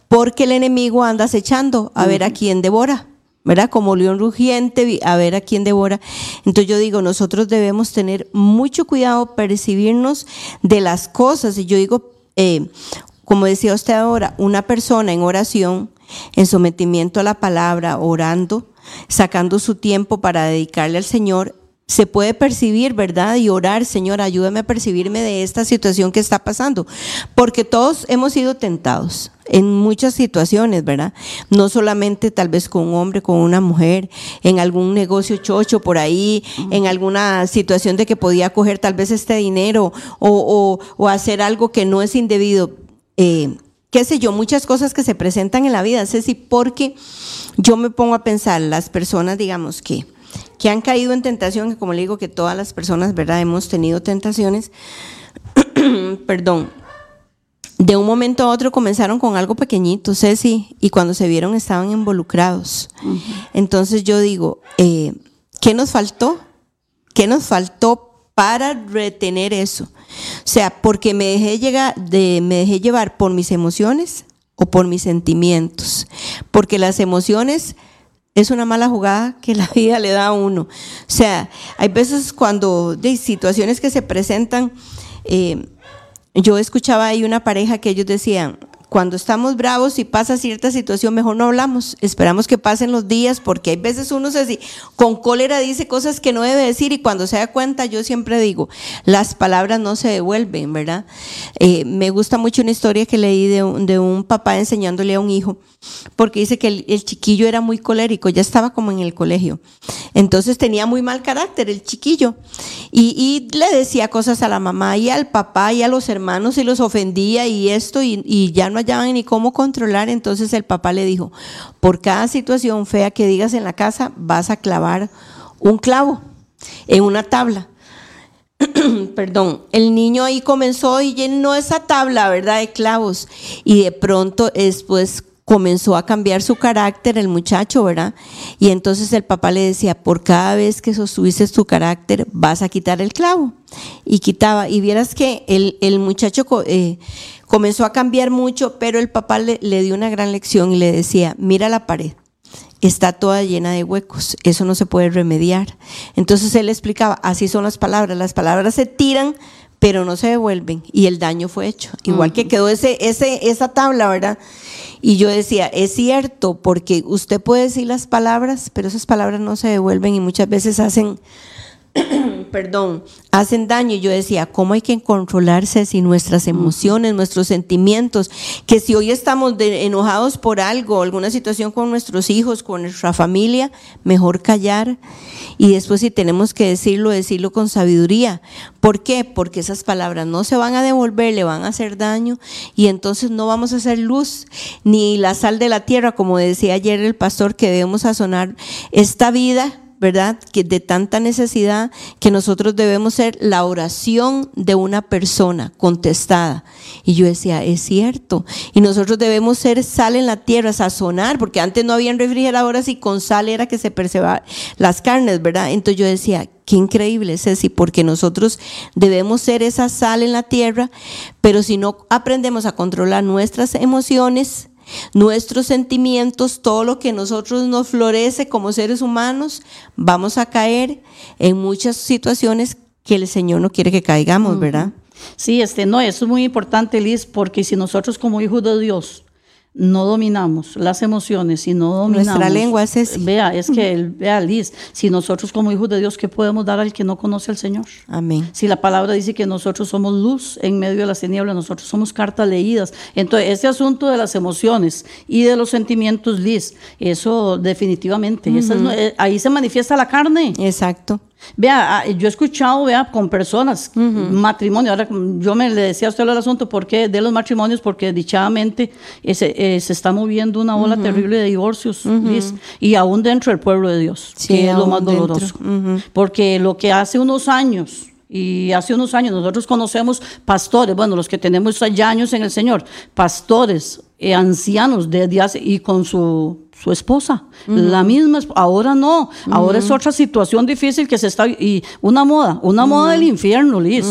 porque el enemigo anda acechando a ver a quién devora. ¿verdad? Como león rugiente, a ver a quién devora. Entonces yo digo, nosotros debemos tener mucho cuidado, percibirnos de las cosas. Y yo digo, eh, como decía usted ahora, una persona en oración, en sometimiento a la palabra, orando, sacando su tiempo para dedicarle al Señor, se puede percibir, ¿verdad? Y orar, Señor, ayúdame a percibirme de esta situación que está pasando. Porque todos hemos sido tentados en muchas situaciones, ¿verdad? No solamente tal vez con un hombre, con una mujer, en algún negocio chocho por ahí, en alguna situación de que podía coger tal vez este dinero o, o, o hacer algo que no es indebido. Eh, qué sé yo, muchas cosas que se presentan en la vida, Ceci, porque yo me pongo a pensar, las personas, digamos que que han caído en tentación, que como le digo que todas las personas, ¿verdad? Hemos tenido tentaciones, perdón, de un momento a otro comenzaron con algo pequeñito, Ceci, y cuando se vieron estaban involucrados. Uh -huh. Entonces yo digo, eh, ¿qué nos faltó? ¿Qué nos faltó para retener eso? O sea, porque me dejé, llegar, de, me dejé llevar por mis emociones o por mis sentimientos. Porque las emociones es una mala jugada que la vida le da a uno. O sea, hay veces cuando de situaciones que se presentan, eh, yo escuchaba ahí una pareja que ellos decían, cuando estamos bravos y pasa cierta situación, mejor no hablamos. Esperamos que pasen los días, porque hay veces uno se con cólera dice cosas que no debe decir y cuando se da cuenta, yo siempre digo, las palabras no se devuelven, ¿verdad? Eh, me gusta mucho una historia que leí de un, de un papá enseñándole a un hijo, porque dice que el, el, chiquillo era muy colérico, ya estaba como en el colegio. Entonces tenía muy mal carácter el chiquillo y, y le decía cosas a la mamá y al papá y a los hermanos y los ofendía y esto y, y ya no hallaban ni cómo controlar, entonces el papá le dijo, por cada situación fea que digas en la casa, vas a clavar un clavo en una tabla. Perdón, el niño ahí comenzó y llenó esa tabla, ¿verdad? De clavos. Y de pronto después comenzó a cambiar su carácter el muchacho, ¿verdad? Y entonces el papá le decía, por cada vez que sostuviste tu carácter, vas a quitar el clavo. Y quitaba. Y vieras que el, el muchacho eh, comenzó a cambiar mucho, pero el papá le, le dio una gran lección y le decía, mira la pared está toda llena de huecos, eso no se puede remediar. Entonces él explicaba, así son las palabras, las palabras se tiran, pero no se devuelven y el daño fue hecho. Igual que quedó ese, ese, esa tabla, ¿verdad? Y yo decía, es cierto, porque usted puede decir las palabras, pero esas palabras no se devuelven y muchas veces hacen perdón, hacen daño. Y yo decía, ¿cómo hay que controlarse si nuestras emociones, nuestros sentimientos, que si hoy estamos enojados por algo, alguna situación con nuestros hijos, con nuestra familia, mejor callar. Y después si tenemos que decirlo, decirlo con sabiduría. ¿Por qué? Porque esas palabras no se van a devolver, le van a hacer daño y entonces no vamos a hacer luz ni la sal de la tierra, como decía ayer el pastor, que debemos sazonar esta vida ¿verdad? Que de tanta necesidad que nosotros debemos ser la oración de una persona contestada. Y yo decía, es cierto. Y nosotros debemos ser sal en la tierra, sazonar, porque antes no habían refrigeradores y con sal era que se percebaban las carnes, ¿verdad? Entonces yo decía, qué increíble así, porque nosotros debemos ser esa sal en la tierra, pero si no aprendemos a controlar nuestras emociones, nuestros sentimientos, todo lo que nosotros nos florece como seres humanos, vamos a caer en muchas situaciones que el Señor no quiere que caigamos, ¿verdad? Sí, este, no, eso es muy importante, Liz, porque si nosotros como hijos de Dios no dominamos las emociones y no dominamos. Nuestra lengua es. Vea, es que, vea, Liz, si nosotros como hijos de Dios, ¿qué podemos dar al que no conoce al Señor? Amén. Si la palabra dice que nosotros somos luz en medio de las tinieblas, nosotros somos cartas leídas. Entonces, ese asunto de las emociones y de los sentimientos, Liz, eso definitivamente, eh, ahí se manifiesta la carne. Exacto. Vea, ah, yo he escuchado, vea, con personas, matrimonio, ahora yo me le decía a usted el asunto porque de los matrimonios, porque dichadamente eh, se, está moviendo una ola terrible de divorcios, y aún dentro del pueblo de Dios, que es lo más doloroso. Porque lo que hace unos años, y hace unos años nosotros conocemos pastores, bueno, los que tenemos ya años en el Señor, pastores, eh, ancianos desde hace, y con su su esposa, la misma, ahora no, ahora es otra situación difícil que se está, y una moda, una moda del infierno, Liz,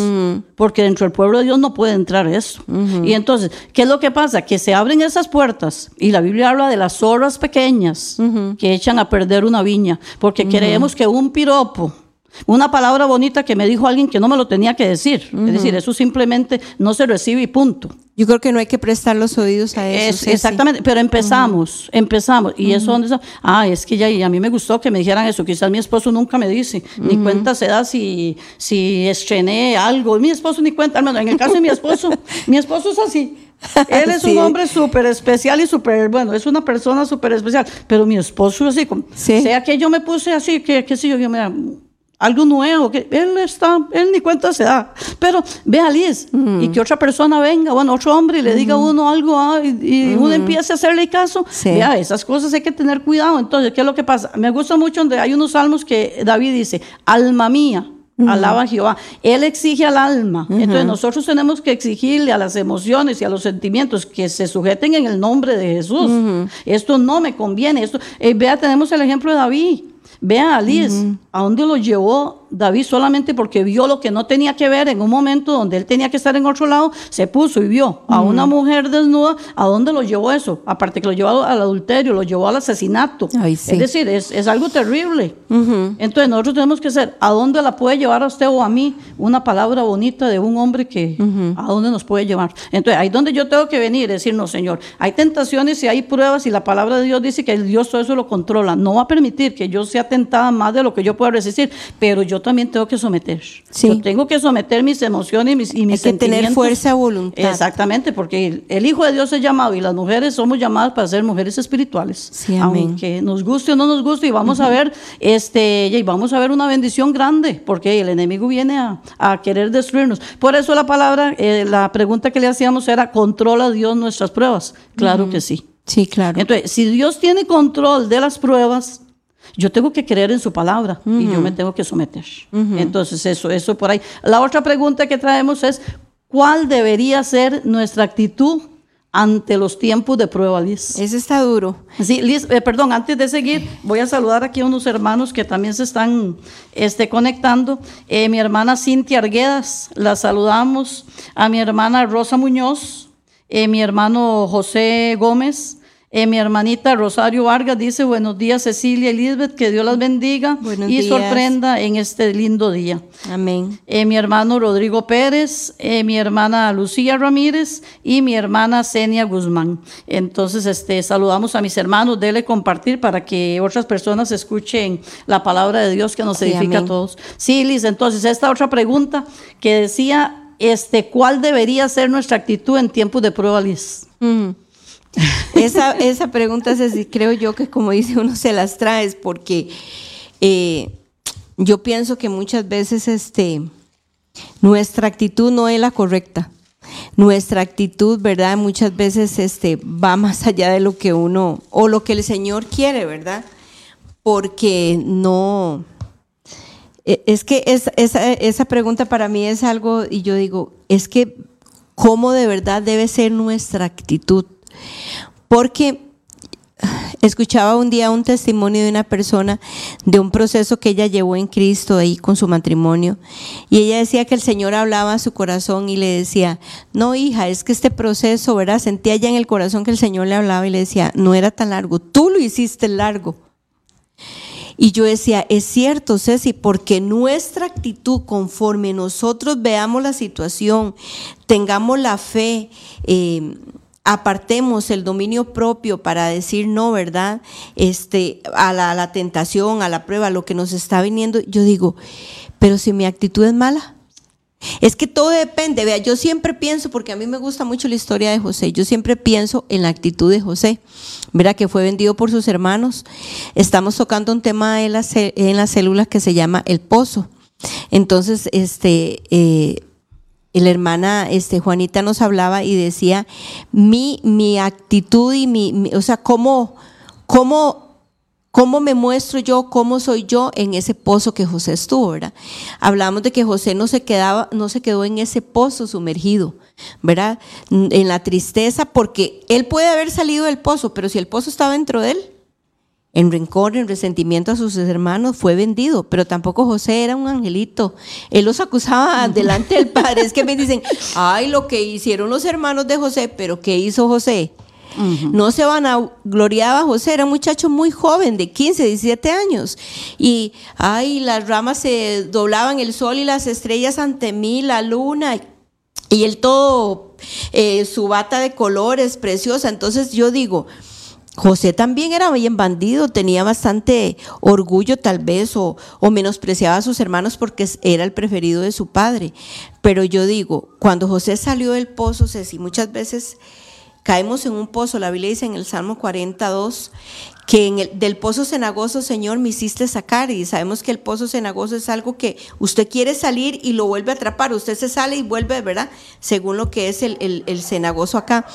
porque dentro del pueblo de Dios no puede entrar eso. Y entonces, ¿qué es lo que pasa? Que se abren esas puertas, y la Biblia habla de las zorras pequeñas que echan a perder una viña, porque creemos que un piropo, una palabra bonita que me dijo alguien que no me lo tenía que decir. Es decir, eso simplemente no se recibe y punto. Yo creo que no hay que prestar los oídos a eso. exactamente, pero empezamos, empezamos. Y eso donde Ah, es que ya y a mí me gustó que me dijeran eso. Quizás mi esposo nunca me dice, ni cuenta se da si, si estrené algo. Mi esposo ni cuenta, al menos en el caso de mi esposo, mi esposo es así. Él es un hombre súper especial y súper, bueno, es una persona súper especial. Pero mi esposo así, como, sea que yo me puse así, que, qué sé yo, yo me algo nuevo, que él está, él ni cuenta se da. Pero vea, Liz, y que otra persona venga, bueno, otro hombre y le diga a uno algo ah, y, uno empiece a hacerle caso. Vea, esas cosas hay que tener cuidado. Entonces, ¿qué es lo que pasa? Me gusta mucho donde hay unos salmos que David dice, alma mía. Alaba a Jehová. Él exige al alma. Entonces nosotros tenemos que exigirle a las emociones y a los sentimientos que se sujeten en el nombre de Jesús. Esto no me conviene. Esto, eh, vea, tenemos el ejemplo de David. Vea a Liz, a dónde lo llevó David solamente porque vio lo que no tenía que ver en un momento donde él tenía que estar en otro lado, se puso y vio a una mujer desnuda, ¿a dónde lo llevó eso? Aparte que lo llevó al adulterio, lo llevó al asesinato. Ay, sí. Es decir, es, es algo terrible. Entonces nosotros tenemos que ser, ¿a dónde la puede llevar a usted o a mí una palabra bonita de un hombre que, ¿a dónde nos puede llevar? Entonces ahí donde yo tengo que venir decir, no, Señor, hay tentaciones y hay pruebas y la palabra de Dios dice que el Dios todo eso lo controla. No va a permitir que yo sea tentada más de lo que yo pueda resistir, pero yo también tengo que someter. Sí. Yo tengo que someter mis emociones y mis, y mis Hay que tener sentimientos. fuerza voluntad. Exactamente, porque el, el Hijo de Dios es llamado y las mujeres somos llamadas para ser mujeres espirituales. Sí, amén. Aunque nos guste o no nos guste, y vamos a ver, este, y vamos a ver una bendición grande, porque el enemigo viene a, a querer destruirnos. Por eso la palabra, eh, la pregunta que le hacíamos era, ¿controla Dios nuestras pruebas? Claro que sí. Sí, claro. Entonces, si Dios tiene control de las pruebas, yo tengo que creer en su palabra y yo me tengo que someter. Entonces, eso, eso por ahí. La otra pregunta que traemos es, ¿cuál debería ser nuestra actitud ante los tiempos de prueba, Liz? Ese está duro. Sí, Liz, eh, perdón, antes de seguir, voy a saludar aquí a unos hermanos que también se están este, conectando. Eh, mi hermana Cintia Arguedas, la saludamos. A mi hermana Rosa Muñoz, eh, mi hermano José Gómez, eh, mi hermanita Rosario Vargas dice, buenos días Cecilia Elizabeth, que Dios las bendiga Buenos y días. sorprenda en este lindo día. Amén. Eh, mi hermano Rodrigo Pérez, eh, mi hermana Lucía Ramírez y mi hermana Senia Guzmán. Entonces, este, saludamos a mis hermanos, dele compartir para que otras personas escuchen la palabra de Dios que nos Sí, edifica a todos. Sí, Liz, entonces esta otra pregunta que decía, este, ¿cuál debería ser nuestra actitud en tiempos de prueba, Liz? Ujú. Esa, esa pregunta, creo yo que como dice uno se las traes porque eh, yo pienso que muchas veces este, nuestra actitud no es la correcta. Nuestra actitud, ¿verdad? Muchas veces este, va más allá de lo que uno o lo que el Señor quiere, ¿verdad? Porque no, eh, es que es- esa, esa pregunta para mí es algo, y yo digo, es que cómo de verdad debe ser nuestra actitud. Porque escuchaba un día un testimonio de una persona de un proceso que ella llevó en Cristo ahí con su matrimonio. Y ella decía que el Señor hablaba a su corazón y le decía, no hija, es que este proceso, ¿verdad? Sentía ya en el corazón que el Señor le hablaba y le decía, no era tan largo, tú lo hiciste largo. Y yo decía, es cierto, Ceci, porque nuestra actitud conforme nosotros veamos la situación, tengamos la fe, eh, apartemos el dominio propio para decir no, ¿verdad? Este, a la, tentación, a la prueba, a lo que nos está viniendo, yo digo, pero si mi actitud es mala, es que todo depende. Vea, yo siempre pienso, porque a mí me gusta mucho la historia de José, yo siempre pienso en la actitud de José. Verá que fue vendido por sus hermanos. Estamos tocando un tema en las, en las células que se llama el pozo. Entonces, este, eh, la hermana este, Juanita nos hablaba y decía, mi, mi actitud y mi, o sea, cómo, cómo ¿Cómo me muestro yo? ¿Cómo soy yo en ese pozo que José estuvo, verdad? Hablamos de que José no se quedaba, no se quedó en ese pozo sumergido, ¿verdad? En la tristeza, porque él puede haber salido del pozo, pero si el pozo estaba dentro de él, en rencor, en resentimiento a sus hermanos, fue vendido, pero tampoco José era un angelito. Él los acusaba delante del Padre. Es que me dicen, ay, lo que hicieron los hermanos de José, pero ¿qué hizo José? No se van a gloriaba José, era un muchacho muy joven, de 15, 17 años. Y, ay, las ramas se doblaban, el sol y las estrellas ante mí, la luna. Y él todo, eh, su bata de colores, preciosa. Entonces yo digo, José también era bien bandido, tenía bastante orgullo tal vez o, o menospreciaba a sus hermanos porque era el preferido de su padre. Pero yo digo, cuando José salió del pozo, Ceci, muchas veces caemos en un pozo, la Biblia dice en el Salmo 42, que en el, del pozo cenagoso, Señor, me hiciste sacar, y sabemos que el pozo cenagoso es algo que usted quiere salir y lo vuelve a atrapar, usted se sale y vuelve, ¿verdad? Según lo que es el, el, el cenagoso acá.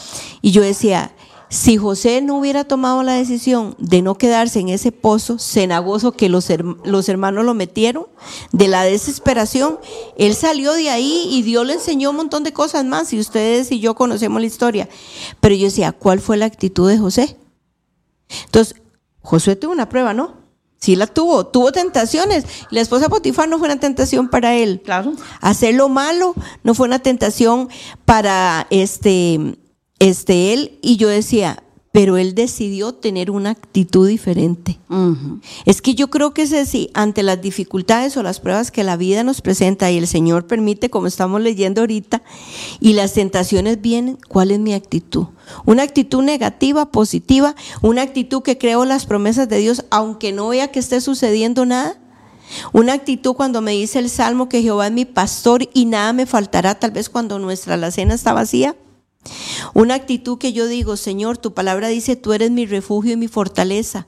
Y yo decía, si José no hubiera tomado la decisión de no quedarse en ese pozo cenagoso que los, los hermanos lo metieron, de la desesperación, él salió de ahí y Dios le enseñó un montón de cosas más, y ustedes y yo conocemos la historia. Pero yo decía, ¿cuál fue la actitud de José? Entonces, Josué tuvo una prueba, ¿no? Sí la tuvo, tuvo tentaciones. La esposa Potifar no fue una tentación para él. Claro. Hacer lo malo no fue una tentación para este, este él. Y yo decía, pero él decidió tener una actitud diferente. Es que yo creo que es así, ante las dificultades o las pruebas que la vida nos presenta y el Señor permite, como estamos leyendo ahorita, y las tentaciones vienen, ¿cuál es mi actitud? Una actitud negativa, positiva, una actitud que creo las promesas de Dios, aunque no vea que esté sucediendo nada. Una actitud cuando me dice el Salmo que Jehová es mi pastor y nada me faltará, tal vez cuando nuestra alacena está vacía. Una actitud que yo digo, Señor, tu palabra dice, tú eres mi refugio y mi fortaleza.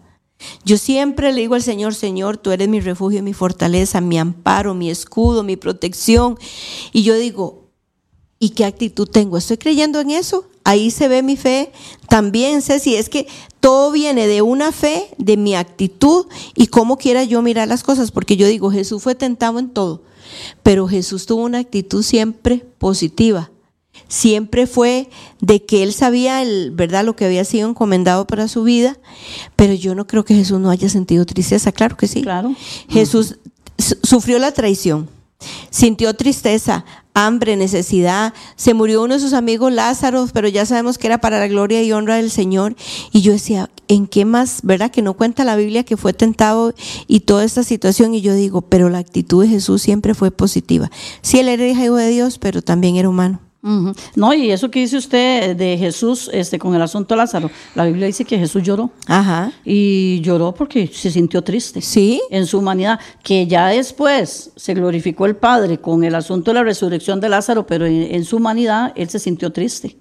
Yo siempre le digo al Señor, Señor, tú eres mi refugio y mi fortaleza, mi amparo, mi escudo, mi protección. Y yo digo, ¿y qué actitud tengo? ¿Estoy creyendo en eso? Ahí se ve mi fe. También sé si es que todo viene de una fe, de mi actitud y cómo quiera yo mirar las cosas. Porque yo digo, Jesús fue tentado en todo, pero Jesús tuvo una actitud siempre positiva siempre fue de que él sabía el, verdad lo que había sido encomendado para su vida, pero yo no creo que Jesús no haya sentido tristeza, claro que sí. Claro. Jesús su- sufrió la traición, sintió tristeza, hambre, necesidad, se murió uno de sus amigos Lázaro, pero ya sabemos que era para la gloria y honra del Señor. Y yo decía, ¿en qué más, verdad? Que no cuenta la Biblia que fue tentado y toda esta situación. Y yo digo, pero la actitud de Jesús siempre fue positiva. Sí, él era hijo de Dios, pero también era humano. No, y eso que dice usted de Jesús este, con el asunto de Lázaro, la Biblia dice que Jesús lloró. Ajá. Y lloró porque se sintió triste. Sí. En su humanidad, que ya después se glorificó el Padre con el asunto de la resurrección de Lázaro, pero en, en su humanidad él se sintió triste.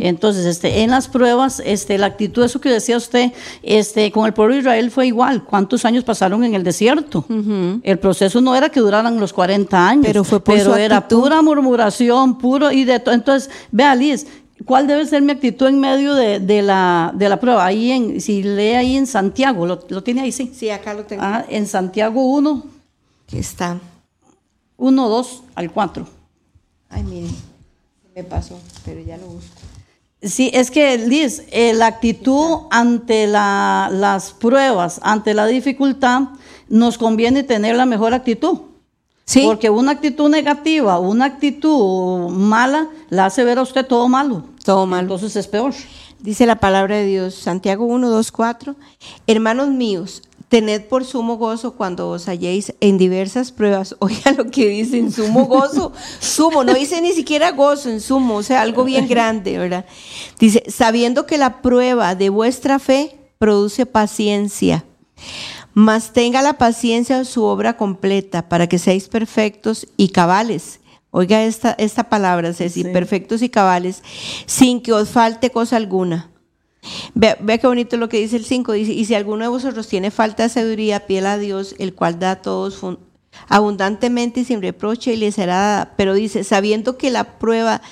Entonces, este, en las pruebas, este, la actitud, eso que decía usted, este, con el pueblo de Israel fue igual. ¿Cuántos años pasaron en el desierto? El proceso no era que duraran los 40 años, Pero fue por pero su era pura murmuración, puro y de. Entonces, vea, Liz, ¿cuál debe ser mi actitud en medio de, de la, de la prueba? Ahí en, si lee ahí en Santiago, lo, lo tiene ahí, sí. Sí, acá lo tengo. Ah, en Santiago 1, Aquí está. 1, 2 al 4. Ay, mire, me pasó, pero ya lo busco. Sí, es que Liz, eh, la actitud ante la- las pruebas, ante la dificultad, nos conviene tener la mejor actitud. Sí. Porque una actitud negativa, una actitud mala, la hace ver a usted todo malo. Todo malo. Entonces es peor. Dice la palabra de Dios, Santiago 1, 2, 4. Hermanos míos, tened por sumo gozo cuando os halléis en diversas pruebas. Oiga lo que dice, en sumo gozo. Sumo, no dice ni siquiera gozo, en sumo, o sea, algo bien grande, ¿verdad? Dice, sabiendo que la prueba de vuestra fe produce paciencia. Mas tenga la paciencia su obra completa para que seáis perfectos y cabales. Oiga esta, esta palabra, Ceci, Sí. perfectos y cabales, sin que os falte cosa alguna. Vea, vea qué bonito lo que dice el 5. Dice, y si alguno de vosotros tiene falta de sabiduría, pídela a Dios, el cual da a todos abundantemente y sin reproche y le será dada. Pero dice, sabiendo que la prueba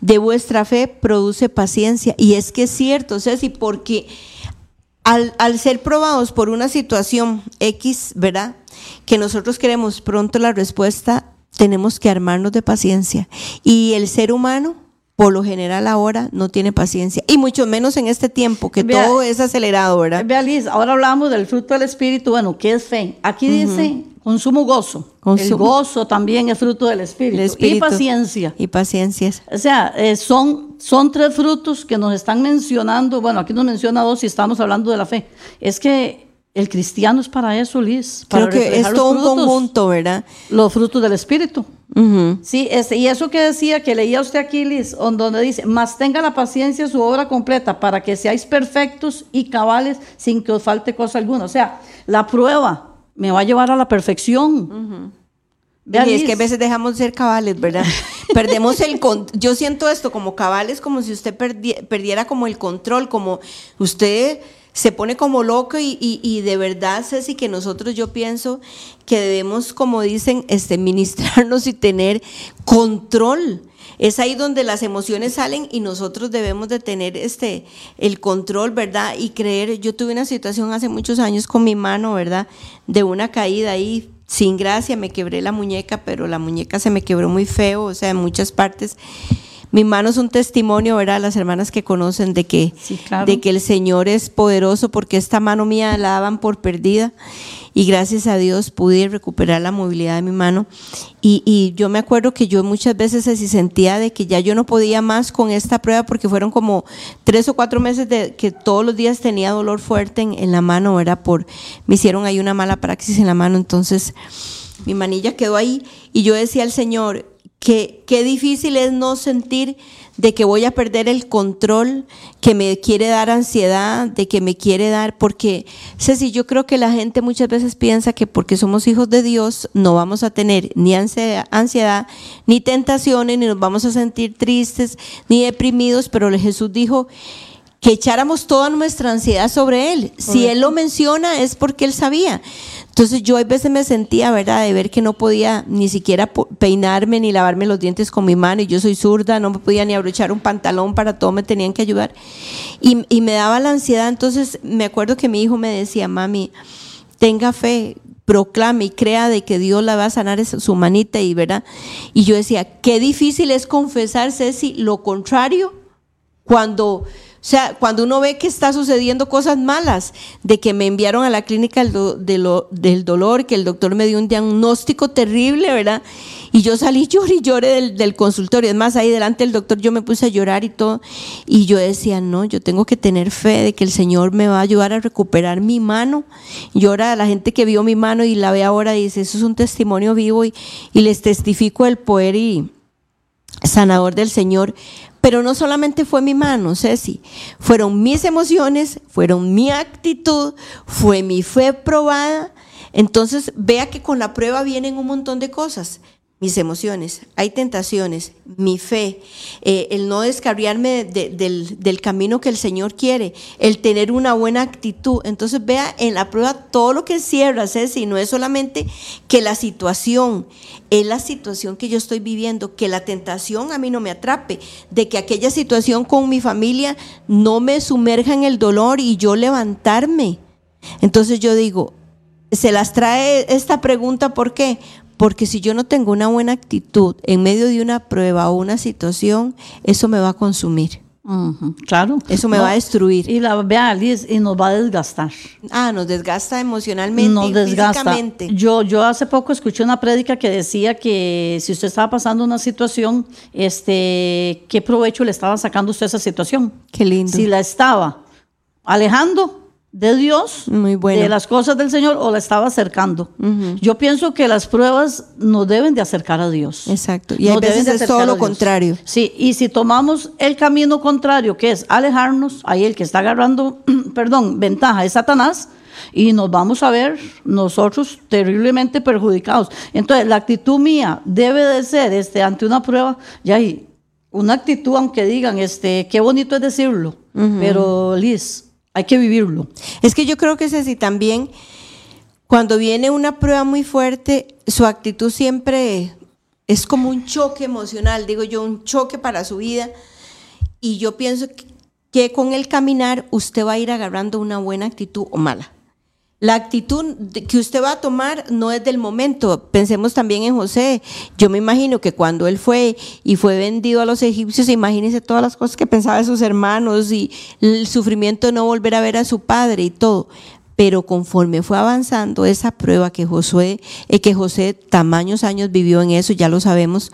de vuestra fe produce paciencia. Y es que es cierto, Ceci, porque al, al ser probados por una situación X, ¿verdad? Que nosotros queremos pronto la respuesta, tenemos que armarnos de paciencia. Y el ser humano, por lo general ahora, no tiene paciencia. Y mucho menos en este tiempo, que Vea- todo es acelerado, ¿verdad? Vea, Liz, ahora hablamos del fruto del Espíritu. Bueno, ¿qué es fe? Aquí dice consumo gozo. El gozo también es fruto del Espíritu. Y paciencia. Y paciencia. O sea, eh, son, son tres frutos que nos están mencionando. Bueno, aquí nos menciona dos y estamos hablando de la fe. Es que el cristiano es para eso, Liz. Para Creo que es todo un frutos, conjunto, ¿verdad? Los frutos del Espíritu. Sí, este, y eso que decía, que leía usted aquí, Liz, on- donde dice, más tenga la paciencia su obra completa para que seáis perfectos y cabales sin que os falte cosa alguna. O sea, la prueba me va a llevar a la perfección. Y es que a veces dejamos de ser cabales, ¿verdad? Perdemos el con yo siento esto como cabales como si usted perdi- perdiera como el control, como usted se pone como loco y, y- y de verdad, Ceci, que nosotros yo pienso que debemos, como dicen, este, ministrarnos y tener control. Es ahí donde las emociones salen y nosotros debemos de tener este el control, ¿verdad? Y creer, yo tuve una situación hace muchos años con mi mano, ¿verdad? De una caída ahí sin gracia, me quebré la muñeca, pero la muñeca se me quebró muy feo, o sea, en muchas partes. Mi mano es un testimonio, ¿verdad? Las hermanas que conocen de que, de que el Señor es poderoso porque esta mano mía la daban por perdida y gracias a Dios pude recuperar la movilidad de mi mano. Y, yo me acuerdo que yo muchas veces se sentía de que ya yo no podía más con esta prueba porque fueron como tres o cuatro meses de que todos los días tenía dolor fuerte en, la mano, era por, me hicieron ahí una mala praxis en la mano, entonces mi manilla quedó ahí y yo decía al Señor, que qué difícil es no sentir de que voy a perder el control, que me quiere dar ansiedad, de que me quiere dar, porque Ceci, yo creo que la gente muchas veces piensa que porque somos hijos de Dios no vamos a tener ni ansiedad, ni tentaciones, ni nos vamos a sentir tristes, ni deprimidos, pero Jesús dijo que echáramos toda nuestra ansiedad sobre Él. Si Él lo menciona es porque Él sabía. Entonces yo a veces me sentía, ¿verdad?, de ver que no podía ni siquiera peinarme ni lavarme los dientes con mi mano y yo soy zurda, no me podía ni abrochar un pantalón, para todo me tenían que ayudar. Y, me daba la ansiedad, entonces me acuerdo que mi hijo me decía, mami, tenga fe, proclame y crea de que Dios la va a sanar su manita y verdad. Y yo decía, qué difícil es confesar, Ceci, lo contrario, cuando sea, cuando uno ve que está sucediendo cosas malas, de que me enviaron a la clínica del, dolor, que el doctor me dio un diagnóstico terrible, ¿verdad? Y yo salí lloré y lloré del, consultorio. Es más, ahí delante del doctor yo me puse a llorar y todo. Y yo decía, no, yo tengo que tener fe de que el Señor me va a ayudar a recuperar mi mano. Y ahora la gente que vio mi mano y la ve ahora dice, eso es un testimonio vivo y, y les testifico el poder y sanador del Señor. Pero no solamente fue mi mano, Ceci, fueron mis emociones, fueron mi actitud, fue mi fe probada. Entonces, vea que con la prueba vienen un montón de cosas mis emociones, hay tentaciones, mi fe, eh, el no descarriarme del, camino que el Señor quiere, el tener una buena actitud. Entonces vea en la prueba todo lo que encierra, Ceci, no es solamente que la situación, es la situación que yo estoy viviendo, que la tentación a mí no me atrape, de que aquella situación con mi familia no me sumerja en el dolor y yo levantarme. Entonces yo digo, se las trae esta pregunta, ¿por qué? Porque si yo no tengo una buena actitud en medio de una prueba o una situación, eso me va a consumir. claro. Eso me va a destruir. Y la vea, Liz, y nos va a desgastar. Ah, nos desgasta emocionalmente nos y desgasta. físicamente. Yo, yo hace poco escuché una prédica que decía que si usted estaba pasando una situación, este, ¿qué provecho le estaba sacando usted a esa situación? Qué lindo. Si la estaba alejando, de Dios, de las cosas del Señor, o la estaba acercando. Yo pienso que las pruebas nos deben de acercar a Dios. Exacto. Y a veces es todo lo contrario. Sí, y si tomamos el camino contrario, que es alejarnos, ahí el que está agarrando, perdón, ventaja es Satanás, y nos vamos a ver nosotros terriblemente perjudicados. Entonces, la actitud mía debe de ser este, ante una prueba, ya una actitud, aunque digan, este, qué bonito es decirlo, pero Liz, hay que vivirlo. Es que yo creo que es así también, cuando viene una prueba muy fuerte, su actitud siempre es como un choque emocional, digo yo, un choque para su vida. Y yo pienso que con el caminar usted va a ir agarrando una buena actitud o mala. La actitud que usted va a tomar no es del momento. Pensemos también en José. Yo me imagino que cuando él fue y fue vendido a los egipcios, imagínense todas las cosas que pensaba de sus hermanos y el sufrimiento de no volver a ver a su padre y todo. Pero conforme fue avanzando esa prueba que Josué, eh, que José tamaños años vivió en eso, ya lo sabemos,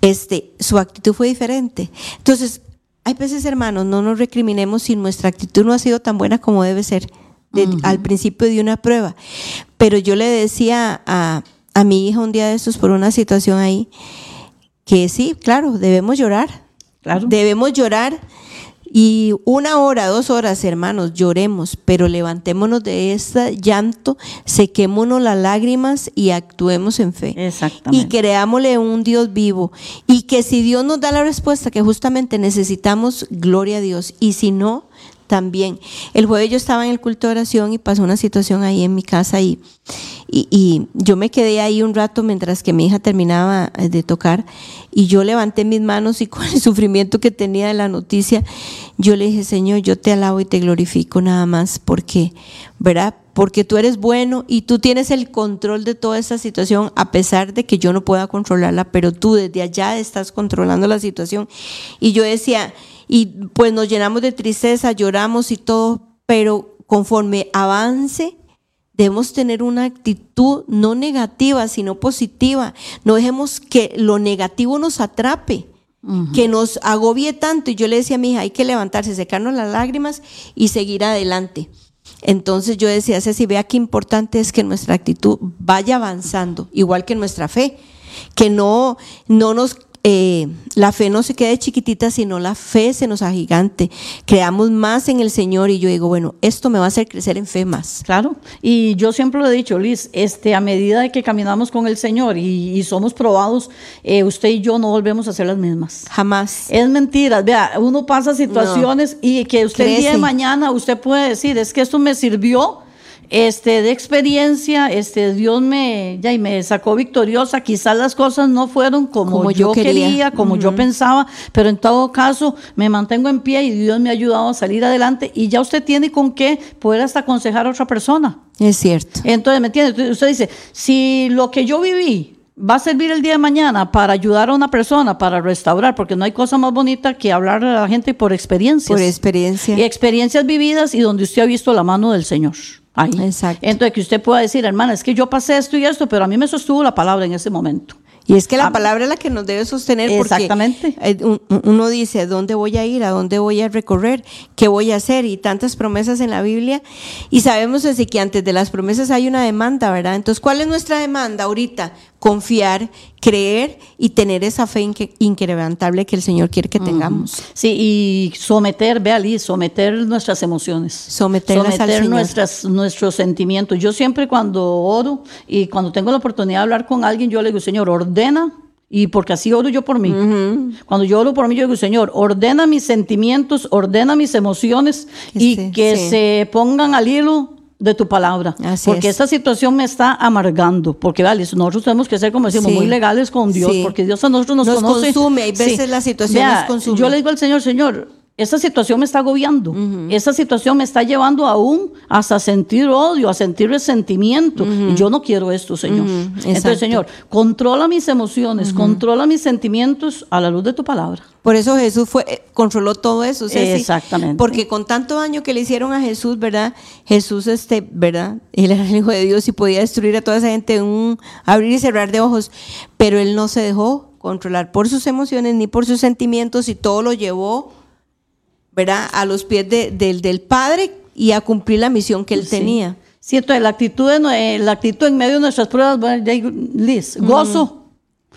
este, su actitud fue diferente. Entonces, hay veces, hermanos, no nos recriminemos si nuestra actitud no ha sido tan buena como debe ser al principio de una prueba. Pero yo le decía a, a mi hija un día de estos por una situación ahí, que sí, claro, debemos llorar. Claro. Debemos llorar. Y una hora, dos horas, hermanos, lloremos, pero levantémonos de este llanto, sequémonos las lágrimas y actuemos en fe. Exactamente. Y creámosle un Dios vivo. Y que si Dios nos da la respuesta que justamente necesitamos, gloria a Dios. Y si no, también. El jueves yo estaba en el culto de oración y pasó una situación ahí en mi casa y, y, yo me quedé ahí un rato mientras que mi hija terminaba eh, de tocar y yo levanté mis manos y con el sufrimiento que tenía de la noticia, yo le dije, Señor, yo te alabo y te glorifico nada más porque, ¿verdad? porque tú eres bueno y tú tienes el control de toda esta situación, a pesar de que yo no pueda controlarla, pero tú desde allá estás controlando la situación. Y yo decía, y pues nos llenamos de tristeza, lloramos y todo, pero conforme avance, debemos tener una actitud no negativa, sino positiva. No dejemos que lo negativo nos atrape, que nos agobie tanto. Y yo le decía a mi hija, hay que levantarse, secarnos las lágrimas y seguir adelante. Entonces yo decía, Ceci, vea qué importante es que nuestra actitud vaya avanzando, igual que nuestra fe, que no, no nos eh, la fe no se quede chiquitita, sino la fe se nos agigante. Creamos más en el Señor y yo digo, bueno, esto me va a hacer crecer en fe más. Claro, y yo siempre lo he dicho, Liz, este, a medida de que caminamos con el Señor y, somos probados, eh, usted y yo no volvemos a ser las mismas. Jamás. Es mentira, vea, uno pasa situaciones y que usted el día de mañana, usted puede decir, es que esto me sirvió este, de experiencia, este, Dios me, ya, y me sacó victoriosa. Quizás las cosas no fueron como, yo, quería, como yo pensaba, pero en todo caso me mantengo en pie y Dios me ha ayudado a salir adelante y ya usted tiene con qué poder hasta aconsejar a otra persona. Es cierto. Entonces, ¿me entiende? Usted dice, si lo que yo viví va a servir el día de mañana para ayudar a una persona, para restaurar, porque no hay cosa más bonita que hablar a la gente por experiencias. Por experiencia. Y experiencias vividas y donde usted ha visto la mano del Señor. Exacto. Entonces, que usted pueda decir, hermana, es que yo pasé esto y esto, pero a mí me sostuvo la palabra en ese momento. Y es que la palabra es la que nos debe sostener Exactamente. porque uno dice, ¿dónde voy a ir? ¿A dónde voy a recorrer? ¿Qué voy a hacer? Y tantas promesas en la Biblia. Y sabemos así que antes de las promesas hay una demanda, ¿verdad? Entonces, ¿cuál es nuestra demanda ahorita? Confiar, creer y tener esa fe incrementable que el Señor quiere que tengamos. Sí, y someter, vea Liz, someter nuestras emociones. someter nuestras, nuestros sentimientos. Yo siempre cuando oro y cuando tengo la oportunidad de hablar con alguien, yo le digo, Señor, ordena y porque así oro yo por mí. Cuando yo oro por mí, yo digo, Señor, ordena mis sentimientos, ordena mis emociones y que se pongan al hilo de tu palabra. porque esta situación me está amargando. Porque, vale, nosotros tenemos que ser, como decimos, muy legales con Dios. Porque Dios a nosotros nos, nos conoce. consume. Hay veces la situación nos consume. Yo le digo al Señor, Señor, esta situación me está agobiando. Esta situación me está llevando aún hasta sentir odio, a sentir resentimiento. Y yo no quiero esto, Señor. Entonces, Señor, controla mis emociones, controla mis sentimientos a la luz de tu palabra. Por eso Jesús fue, eh, controló todo eso. Exactamente. Porque con tanto daño que le hicieron a Jesús, ¿verdad? Jesús, este, ¿verdad? Él era el Hijo de Dios y podía destruir a toda esa gente en un abrir y cerrar de ojos. Pero él no se dejó controlar por sus emociones ni por sus sentimientos y todo lo llevó ¿verdad? A los pies del Padre y a cumplir la misión que él tenía. Cierto, la actitud, eh, la actitud en medio de nuestras pruebas, Liz, gozo.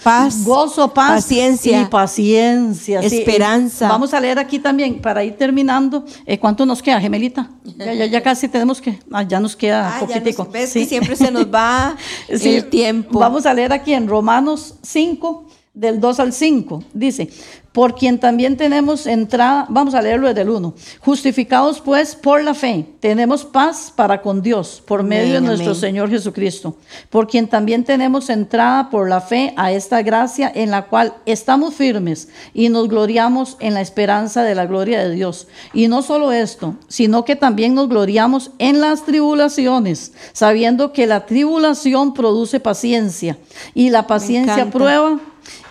Paz, gozo, paz, paciencia y paciencia, esperanza. vamos a leer aquí también para ir terminando. Eh, ¿Cuánto nos queda, Gemelita? Ya, ya, casi tenemos que, ah, ya nos queda ah, poquitico. ves que siempre se nos va el tiempo. Vamos a leer aquí en Romanos 5, del 2 al 5. Dice, por quien también tenemos entrada, vamos a leerlo desde el 1, justificados pues por la fe, tenemos paz para con Dios por medio de nuestro Señor Jesucristo, por quien también tenemos entrada por la fe a esta gracia en la cual estamos firmes y nos gloriamos en la esperanza de la gloria de Dios. Y no solo esto, sino que también nos gloriamos en las tribulaciones, sabiendo que la tribulación produce paciencia y la paciencia prueba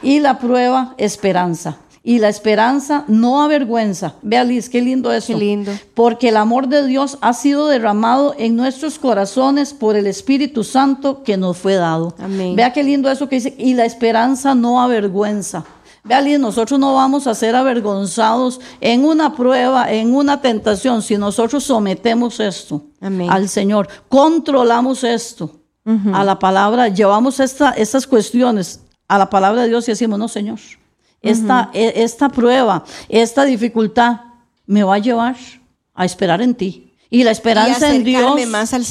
y la prueba esperanza. Y la esperanza no avergüenza. Vea Liz, qué lindo eso. Qué lindo. Porque el amor de Dios ha sido derramado en nuestros corazones por el Espíritu Santo que nos fue dado. Amén. Vea qué lindo eso que dice. Y la esperanza no avergüenza. Vea Liz, nosotros no vamos a ser avergonzados en una prueba, en una tentación, si nosotros sometemos esto al Señor, controlamos esto a la palabra, llevamos esta, estas cuestiones a la palabra de Dios y decimos, no, Señor, esta, e, esta prueba, esta dificultad me va a llevar a esperar en ti. Y la esperanza en Dios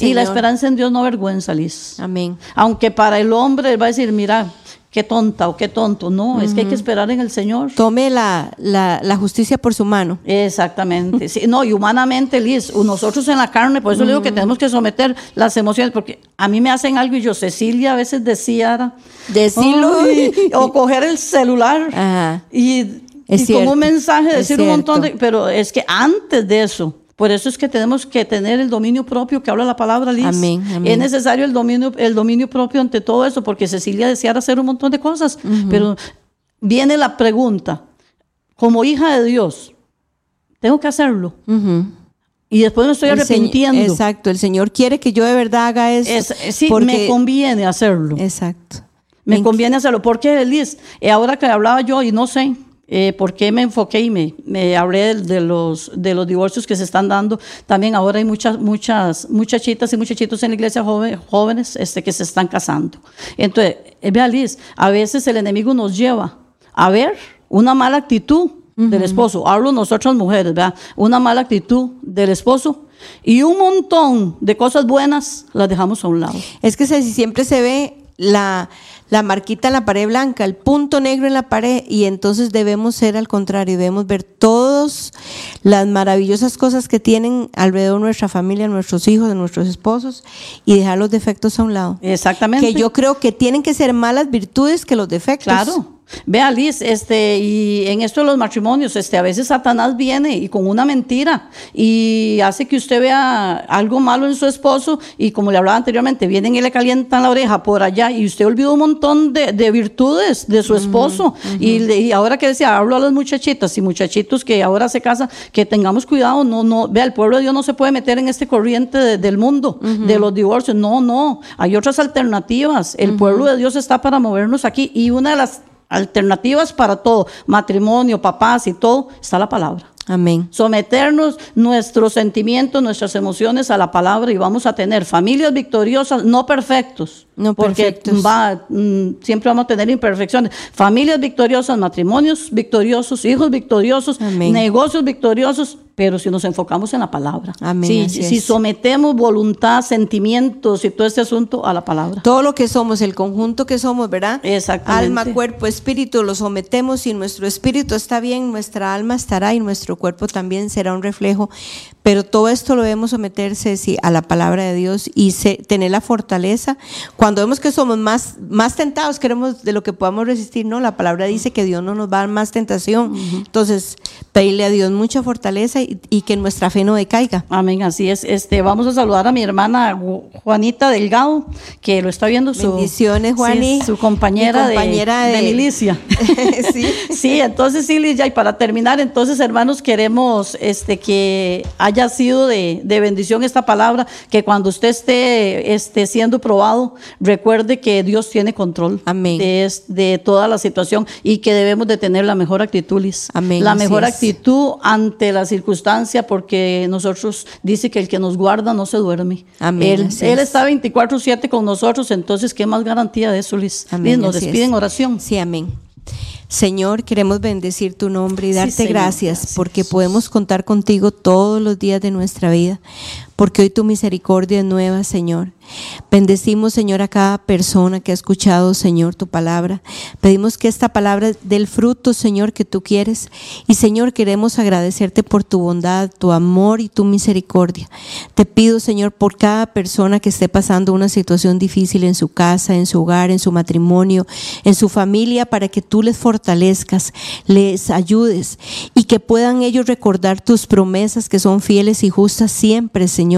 y la esperanza en Dios no avergüenza, Liz. Amén. Aunque para el hombre él va a decir, mira, qué tonta o qué tonto. No, es que hay que esperar en el Señor. Tome la, la, justicia por su mano. Exactamente. sí, no, y humanamente, Liz, nosotros en la carne, por eso le digo que tenemos que someter las emociones, porque a mí me hacen algo y yo, Cecilia, a veces decía, decirlo o coger el celular y, como un mensaje, decir un montón de, pero es que antes de eso, Por eso es que tenemos que tener el dominio propio que habla la palabra, Liz. Amén, amén. Es necesario el dominio, el dominio propio ante todo eso, porque Cecilia deseara hacer un montón de cosas, pero viene la pregunta, como hija de Dios, ¿tengo que hacerlo? Y después me estoy El Señor- arrepintiendo. exacto, el Señor quiere que yo de verdad haga eso. Es- sí, me conviene hacerlo. Exacto. Me En- conviene hacerlo. ¿Por qué, Liz? Ahora que hablaba yo, y no sé eh, por qué me enfoqué y me, me hablé de, de los, de los divorcios que se están dando, también ahora hay muchas, muchas muchachitas y muchachitos en la iglesia joven- jóvenes este, que se están casando. Entonces, eh, vea, Liz, a veces el enemigo nos lleva a ver una mala actitud del esposo. Hablo nosotras mujeres, ¿verdad? Una mala actitud del esposo. Y un montón de cosas buenas las dejamos a un lado. Es que se- siempre se ve la, la marquita en la pared blanca, el punto negro en la pared, y entonces debemos ser al contrario, debemos ver todas las maravillosas cosas que tienen alrededor de nuestra familia, nuestros hijos, de nuestros esposos, y dejar los defectos a un lado. Exactamente. Que yo creo que tienen que ser malas virtudes que los defectos. Claro. Vea, Liz, este, y en esto de los matrimonios, este, a veces Satanás viene y con una mentira y hace que usted vea algo malo en su esposo y como le hablaba anteriormente, vienen y le calientan la oreja por allá y usted olvidó un montón de, de virtudes de su esposo. y, le- y ahora que decía, hablo a las muchachitas y muchachitos que ahora se casan, que tengamos cuidado, no, no, vea, el pueblo de Dios no se puede meter en este corriente de- del mundo, de los divorcios, no, no, hay otras alternativas, el pueblo de Dios está para movernos aquí y una de las alternativas para todo, matrimonio, papás y todo, está la palabra. Amén. Someternos nuestros sentimientos, nuestras emociones a la palabra y vamos a tener familias victoriosas, no perfectos. No porque perfectos. va, mm, siempre vamos a tener imperfecciones. Familias victoriosas, matrimonios victoriosos, hijos victoriosos, Amén. negocios victoriosos, pero si nos enfocamos en la palabra. Amén, Si, sometemos voluntad, sentimientos y todo este asunto a la palabra. Todo lo que somos, el conjunto que somos, ¿verdad? Exactamente. Alma, cuerpo, espíritu, lo sometemos y nuestro espíritu está bien, nuestra alma estará y nuestro cuerpo también será un reflejo. Pero todo esto lo debemos someterse sí, a la palabra de Dios y se- tener la fortaleza. Cuando vemos que somos más, más tentados, queremos de lo que podamos resistir, ¿no? La palabra dice que Dios no nos va a dar más tentación. Entonces, pedirle a Dios mucha fortaleza y, y que nuestra fe no decaiga. Amén, así es. Este, vamos a saludar a mi hermana Ju- Juanita Delgado, que lo está viendo su Bendiciones, Juani. sí, su compañera, de, de de- milicia. Sí. sí, entonces sí, Liz, ya, y para terminar, entonces, hermanos, queremos este que haya sido de, de bendición esta palabra, que cuando usted esté, esté siendo probado, recuerde que Dios tiene control Amén. de, de toda la situación y que debemos de tener la mejor actitud, Liz. Amén, La mejor es. actitud ante la circunstancia, porque nosotros dice que el que nos guarda no se duerme. Amén, Él, así él es. está 24-7 con nosotros, entonces, ¿qué más garantía de eso, Liz? Amén, nos despiden es. oración. Sí, amén. Señor, queremos bendecir tu nombre y Sí, darte Señor, gracias, gracias, porque podemos contar contigo todos los días de nuestra vida, porque hoy tu misericordia es nueva, Señor. Bendecimos, Señor, a cada persona que ha escuchado, Señor, tu palabra. Pedimos que esta palabra dé el fruto, Señor, que tú quieres. Y, Señor, queremos agradecerte por tu bondad, tu amor y tu misericordia. Te pido, Señor, por cada persona que esté pasando una situación difícil en su casa, en su hogar, en su matrimonio, en su familia, para que tú les fortalezcas, les ayudes y que puedan ellos recordar tus promesas que son fieles y justas siempre, Señor.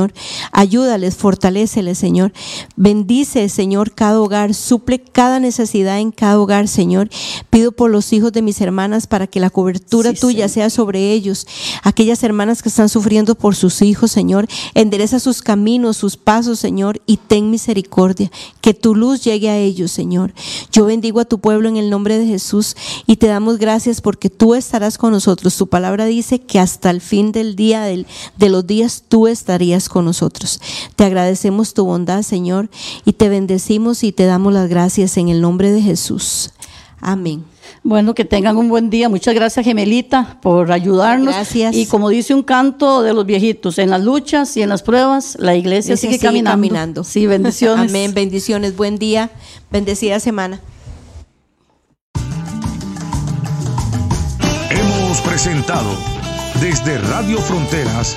Ayúdales, fortaléceles, Señor. Bendice, Señor, cada hogar, suple cada necesidad en cada hogar, Señor. Pido por los hijos de mis hermanas para que la cobertura Sí, tuya Señor. sea sobre ellos. Aquellas hermanas que están sufriendo por sus hijos, Señor, endereza sus caminos, sus pasos, Señor, y ten misericordia. Que tu luz llegue a ellos, Señor. Yo bendigo a tu pueblo en el nombre de Jesús y te damos gracias porque tú estarás con nosotros. Tu palabra dice que hasta el fin del día, del- de los días, tú estarías con nosotros. Te agradecemos tu bondad, Señor, y te bendecimos y te damos las gracias en el nombre de Jesús. Amén. Bueno, que tengan un buen día. Muchas gracias, Gemelita, por ayudarnos. Gracias. Y como dice un canto de los viejitos, en las luchas y en las pruebas, la iglesia, Iglesia sigue, sigue caminando. caminando. Sí, bendiciones. Amén. Bendiciones. Buen día. Bendecida semana. Hemos presentado desde Radio Fronteras